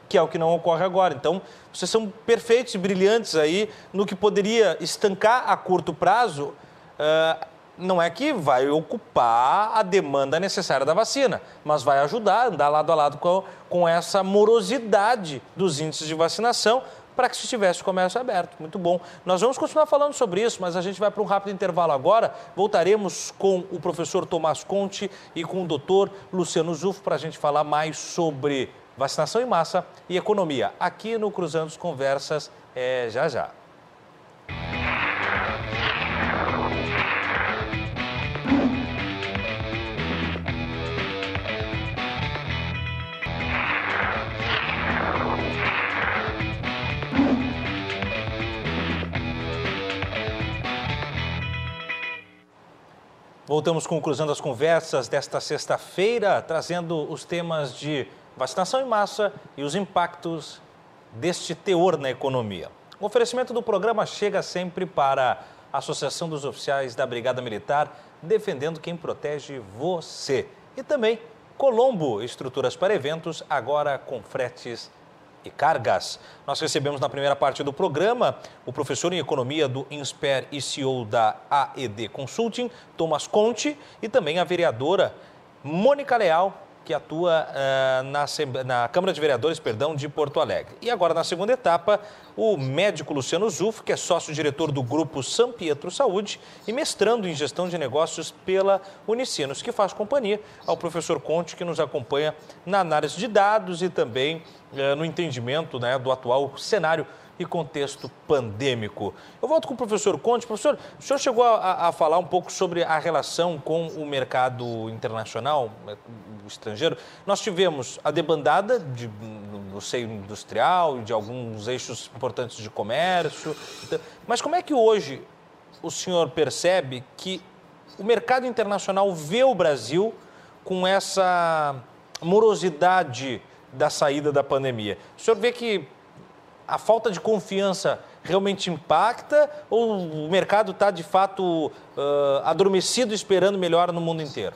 que é o que não ocorre agora. Então, vocês são perfeitos e brilhantes aí no que poderia estancar a curto prazo. Uh, não é que vai ocupar a demanda necessária da vacina, mas vai ajudar, andar lado a lado com, com essa morosidade dos índices de vacinação, para que se tivesse o comércio aberto. Muito bom. Nós vamos continuar falando sobre isso, mas a gente vai para um rápido intervalo agora. Voltaremos com o professor Tomás Conte e com o doutor Luciano Zufo para a gente falar mais sobre vacinação em massa e economia. Aqui no Cruzando as Conversas, é já já. Voltamos com as Conversas desta sexta-feira, trazendo os temas de vacinação em massa e os impactos deste teor na economia. O oferecimento do programa chega sempre para a Associação dos Oficiais da Brigada Militar, defendendo quem protege você. E também Colombo, estruturas para eventos, agora com fretes e cargas. Nós recebemos na primeira parte do programa o professor em economia do INSPER e CEO da AED Consulting, Thomas Conte, e também a vereadora Mônica Leal, que atua uh, na, na, Câmara de Vereadores perdão, de Porto Alegre. E agora, na segunda etapa, o médico Luciano Zufo, que é sócio-diretor do Grupo São Pietro Saúde e mestrando em gestão de negócios pela Unicinos, que faz companhia ao professor Conte, que nos acompanha na análise de dados e também uh, no entendimento né, do atual cenário e contexto pandêmico. Eu volto com o professor Conte. Professor, o senhor chegou a, a falar um pouco sobre a relação com o mercado internacional, o estrangeiro. Nós tivemos a debandada de, no seio industrial e de alguns eixos importantes de comércio. Então, mas como é que hoje o senhor percebe que o mercado internacional vê o Brasil com essa morosidade da saída da pandemia? O senhor vê que a falta de confiança realmente impacta ou o mercado está de fato uh, adormecido esperando melhor no mundo inteiro?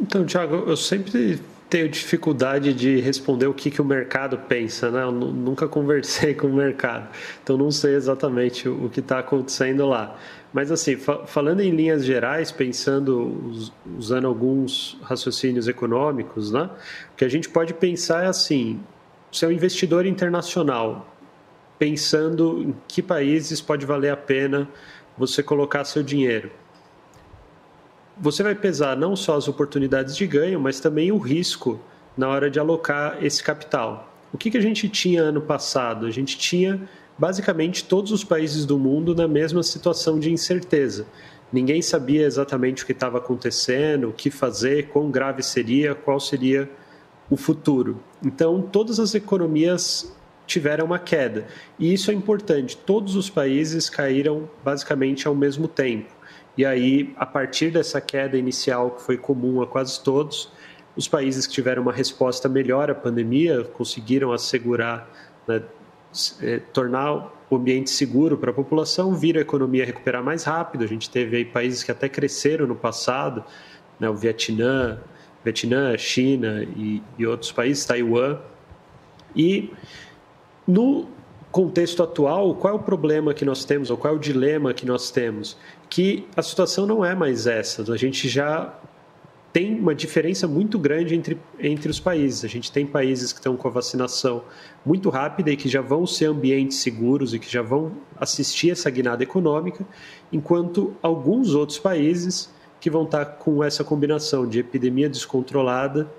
Então, Tiago, eu sempre tenho dificuldade de responder o que, que o mercado pensa, né? Eu nunca conversei com o mercado, então não sei exatamente o que está acontecendo lá. Mas assim, fa falando em linhas gerais, pensando, usando alguns raciocínios econômicos, né? O que a gente pode pensar é assim, você é um investidor internacional, pensando em que países pode valer a pena você colocar seu dinheiro. Você vai pesar não só as oportunidades de ganho, mas também o risco na hora de alocar esse capital. O que, que a gente tinha ano passado? A gente tinha basicamente todos os países do mundo na mesma situação de incerteza. Ninguém sabia exatamente o que estava acontecendo, o que fazer, quão grave seria, qual seria o futuro. Então, todas as economias tiveram uma queda. E isso é importante. Todos os países caíram basicamente ao mesmo tempo. E aí, a partir dessa queda inicial, que foi comum a quase todos, os países que tiveram uma resposta melhor à pandemia conseguiram assegurar né, é, tornar o ambiente seguro para a população, vir a economia recuperar mais rápido. A gente teve aí países que até cresceram no passado, né, o Vietnã, Vietnã, China e, e outros países, Taiwan. E no contexto atual, qual é o problema que nós temos, ou qual é o dilema que nós temos? Que a situação não é mais essa. A gente já tem uma diferença muito grande entre, entre os países. A gente tem países que estão com a vacinação muito rápida e que já vão ser ambientes seguros e que já vão assistir essa guinada econômica, enquanto alguns outros países que vão estar com essa combinação de epidemia descontrolada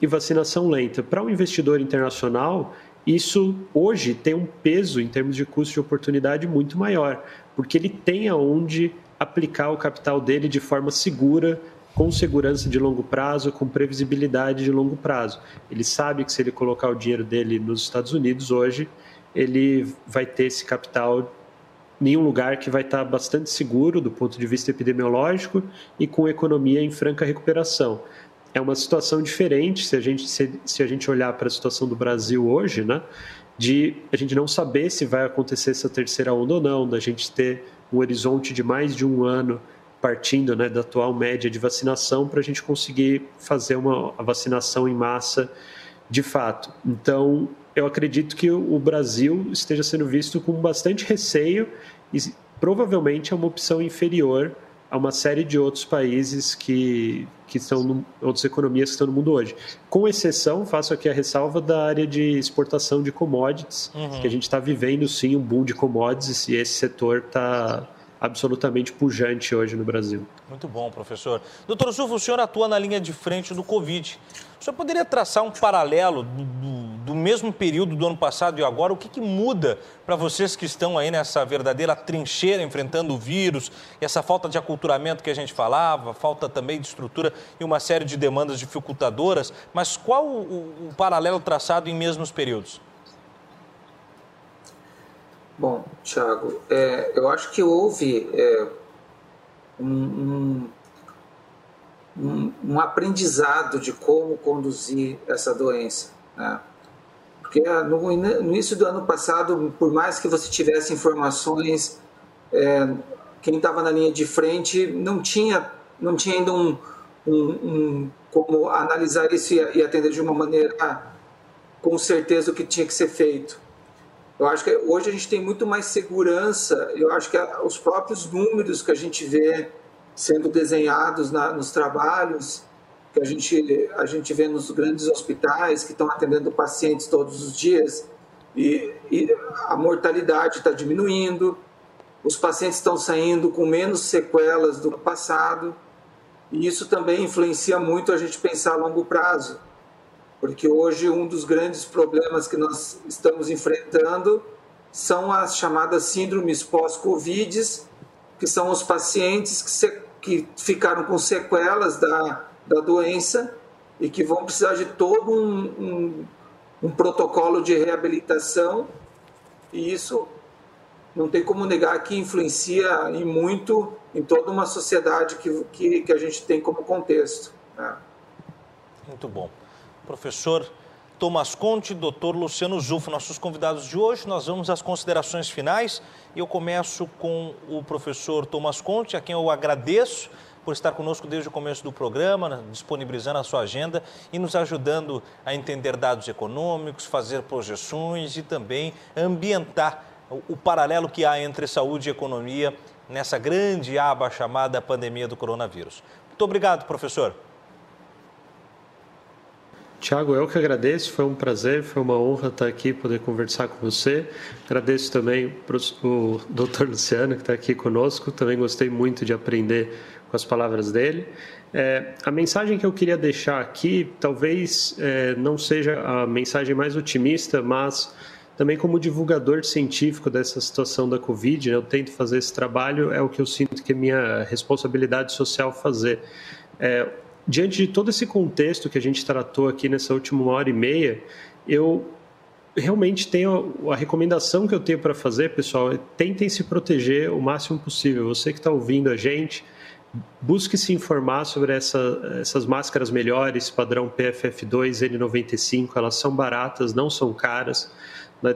e vacinação lenta. Para um investidor internacional, isso hoje tem um peso em termos de custo de oportunidade muito maior, porque ele tem aonde aplicar o capital dele de forma segura, com segurança de longo prazo, com previsibilidade de longo prazo. Ele sabe que se ele colocar o dinheiro dele nos Estados Unidos hoje, ele vai ter esse capital em um lugar que vai estar bastante seguro do ponto de vista epidemiológico e com economia em franca recuperação. É uma situação diferente se a gente, se, se a gente olhar para a situação do Brasil hoje, né? de a gente não saber se vai acontecer essa terceira onda ou não, da gente ter um horizonte de mais de um ano partindo né, da atual média de vacinação para a gente conseguir fazer uma vacinação em massa de fato. Então, eu acredito que o Brasil esteja sendo visto com bastante receio e provavelmente é uma opção inferior a uma série de outros países que, que estão no, outras economias que estão no mundo hoje. Com exceção, faço aqui a ressalva da área de exportação de commodities, uhum. que a gente está vivendo sim um boom de commodities e esse setor está absolutamente pujante hoje no Brasil. Muito bom, professor. Doutor Silvio, o senhor atua na linha de frente do Covid. O senhor poderia traçar um paralelo do, do, do mesmo período do ano passado e agora? O que, que muda para vocês que estão aí nessa verdadeira trincheira enfrentando o vírus, essa falta de aculturamento que a gente falava, falta também de estrutura e uma série de demandas dificultadoras? Mas qual o, o paralelo traçado em mesmos períodos? Bom, Thiago, é, eu acho que houve é, um, um, um, aprendizado de como conduzir essa doença. Né? Porque no, no, início do ano passado, por mais que você tivesse informações, é, quem estava na linha de frente não tinha, não tinha ainda um, um como analisar isso e, e atender de uma maneira com certeza o que tinha que ser feito. Eu acho que hoje a gente tem muito mais segurança. Eu acho que os próprios números que a gente vê sendo desenhados na, nos trabalhos, que a gente, a gente vê nos grandes hospitais que estão atendendo pacientes todos os dias, e, e a mortalidade está diminuindo, os pacientes estão saindo com menos sequelas do passado, e isso também influencia muito a gente pensar a longo prazo porque hoje um dos grandes problemas que nós estamos enfrentando são as chamadas síndromes pós-Covid, que são os pacientes que, se, que ficaram com sequelas da, da doença e que vão precisar de todo um, um, um protocolo de reabilitação, e isso não tem como negar que influencia e muito em toda uma sociedade que, que, que a gente tem como contexto. Né? Muito bom professor Thomas Conte, doutor Luciano Zufo, nossos convidados de hoje. Nós vamos às considerações finais e eu começo com o professor Thomas Conte, a quem eu agradeço por estar conosco desde o começo do programa, disponibilizando a sua agenda e nos ajudando a entender dados econômicos, fazer projeções e também ambientar o paralelo que há entre saúde e economia nessa grande aba chamada pandemia do coronavírus. Muito obrigado, professor. Tiago, eu que agradeço, foi um prazer, foi uma honra estar aqui, poder conversar com você. Agradeço também o doutor Luciano, que está aqui conosco, também gostei muito de aprender com as palavras dele. É, a mensagem que eu queria deixar aqui, talvez é, não seja a mensagem mais otimista, mas também como divulgador científico dessa situação da Covid, né, eu tento fazer esse trabalho, é o que eu sinto que é minha responsabilidade social fazer. É, diante de todo esse contexto que a gente tratou aqui nessa última hora e meia, eu realmente tenho a recomendação que eu tenho para fazer, pessoal, é tentem se proteger o máximo possível. Você que está ouvindo a gente, busque se informar sobre essa, essas máscaras melhores, padrão PFF2, N95, elas são baratas, não são caras. Né?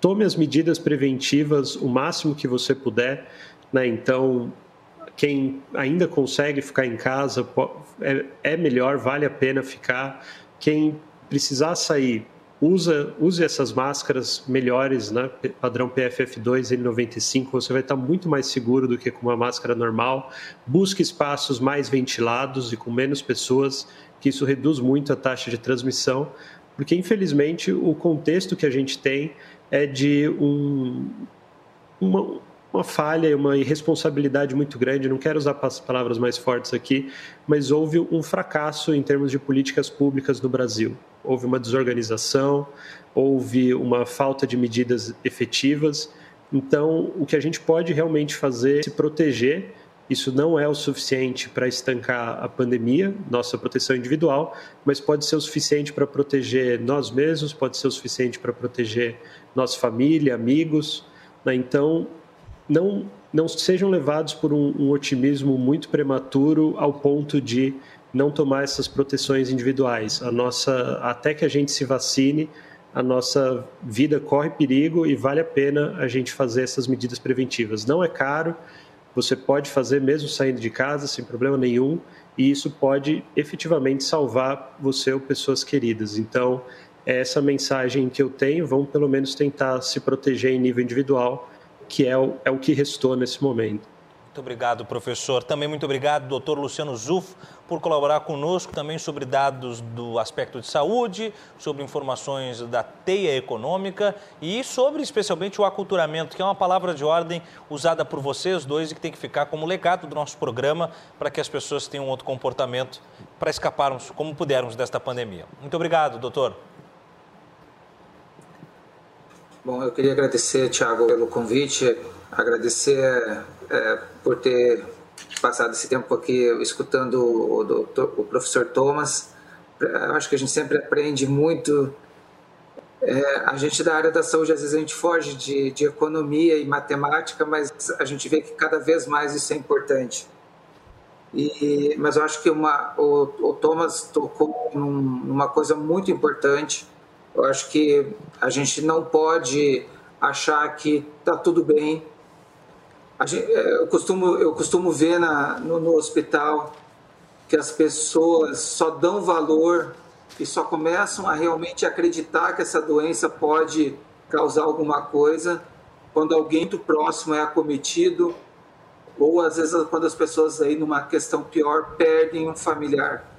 Tome as medidas preventivas o máximo que você puder. Né? Então, quem ainda consegue ficar em casa é, é melhor, vale a pena ficar. Quem precisar sair, usa, use essas máscaras melhores, né? padrão PFF2 N95, você vai estar muito mais seguro do que com uma máscara normal. Busque espaços mais ventilados e com menos pessoas, que isso reduz muito a taxa de transmissão, porque infelizmente o contexto que a gente tem é de um, uma, uma falha e uma irresponsabilidade muito grande. Não quero usar as palavras mais fortes aqui, mas houve um fracasso em termos de políticas públicas no Brasil. Houve uma desorganização, houve uma falta de medidas efetivas. Então, o que a gente pode realmente fazer é se proteger. Isso não é o suficiente para estancar a pandemia, nossa proteção individual, mas pode ser o suficiente para proteger nós mesmos, pode ser o suficiente para proteger nossa família, amigos. Né? Então, não, não sejam levados por um, um otimismo muito prematuro ao ponto de não tomar essas proteções individuais. A nossa, até que a gente se vacine, a nossa vida corre perigo e vale a pena a gente fazer essas medidas preventivas. Não é caro, você pode fazer mesmo saindo de casa sem problema nenhum e isso pode efetivamente salvar você ou pessoas queridas. Então, é essa mensagem que eu tenho, vamos pelo menos tentar se proteger em nível individual que é o, é o que restou nesse momento. Muito obrigado, professor. Também muito obrigado, doutor Luciano Zuf, por colaborar conosco também sobre dados do aspecto de saúde, sobre informações da teia econômica e sobre especialmente o aculturamento, que é uma palavra de ordem usada por vocês dois e que tem que ficar como legado do nosso programa para que as pessoas tenham outro comportamento para escaparmos como pudermos desta pandemia. Muito obrigado, doutor. Bom, eu queria agradecer, Tiago, pelo convite, agradecer é, por ter passado esse tempo aqui escutando o, doutor, o professor Thomas. Eu acho que a gente sempre aprende muito. É, a gente da área da saúde, às vezes a gente foge de, de economia e matemática, mas a gente vê que cada vez mais isso é importante. E, mas eu acho que uma, o, o Thomas tocou num, numa coisa muito importante, eu acho que a gente não pode achar que está tudo bem. Gente, é, eu, costumo, eu costumo ver na, no, no hospital que as pessoas só dão valor e só começam a realmente acreditar que essa doença pode causar alguma coisa quando alguém muito próximo é acometido ou às vezes quando as pessoas aí numa questão pior perdem um familiar.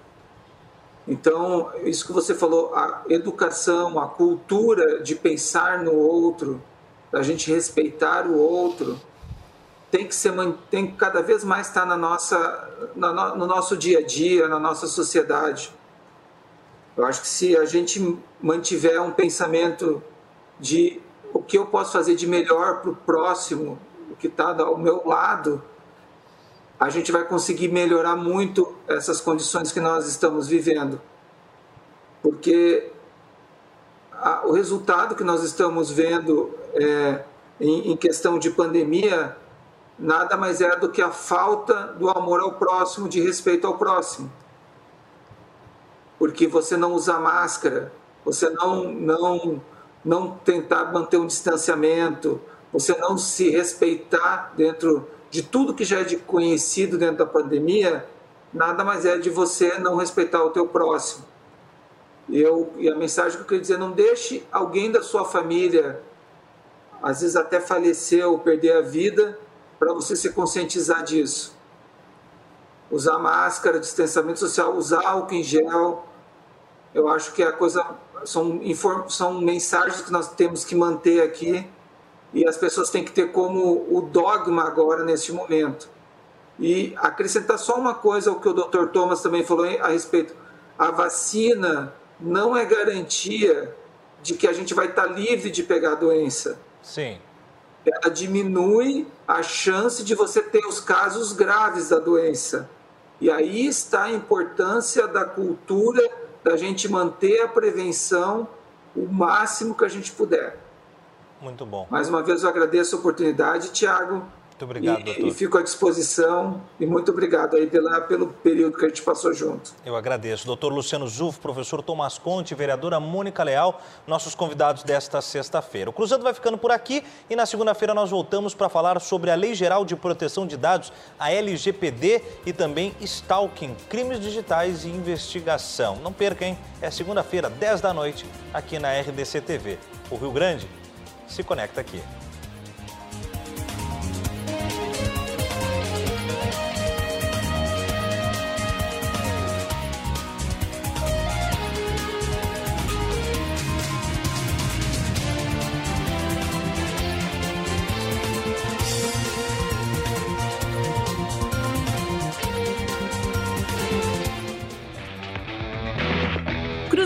Então, isso que você falou, a educação, a cultura de pensar no outro, a gente respeitar o outro, tem que ser tem que cada vez mais estar na nossa no nosso dia a dia, na nossa sociedade. Eu acho que se a gente mantiver um pensamento de o que eu posso fazer de melhor para o próximo, o que está ao meu lado, a gente vai conseguir melhorar muito essas condições que nós estamos vivendo. Porque a, o resultado que nós estamos vendo é, em, em questão de pandemia nada mais é do que a falta do amor ao próximo, de respeito ao próximo. Porque você não usa máscara, você não, não, não tentar manter um distanciamento, você não se respeitar dentro de tudo que já é conhecido dentro da pandemia, nada mais é de você não respeitar o teu próximo. Eu, e a mensagem que eu queria dizer, não deixe alguém da sua família, às vezes até falecer ou perder a vida, para você se conscientizar disso. Usar máscara, distanciamento social, usar álcool em gel. Eu acho que a coisa são, são mensagens que nós temos que manter aqui e as pessoas têm que ter como o dogma agora neste momento. E acrescentar só uma coisa ao que o Dr. Thomas também falou a respeito: a vacina não é garantia de que a gente vai estar livre de pegar a doença. Sim. Ela diminui a chance de você ter os casos graves da doença. E aí está a importância da cultura da gente manter a prevenção o máximo que a gente puder. Muito bom. Mais uma vez eu agradeço a oportunidade, Tiago. Muito obrigado, e, doutor. E fico à disposição. E muito obrigado aí pela, pelo período que a gente passou junto. Eu agradeço. Doutor Luciano Zuf, professor Tomás Conte, vereadora Mônica Leal, nossos convidados desta sexta-feira. O Cruzando vai ficando por aqui e na segunda-feira nós voltamos para falar sobre a Lei Geral de Proteção de Dados, a LGPD, e também Stalking, crimes digitais e investigação. Não perca, hein? É segunda-feira, 10 da noite, aqui na RDC TV. O Rio Grande se conecta aqui.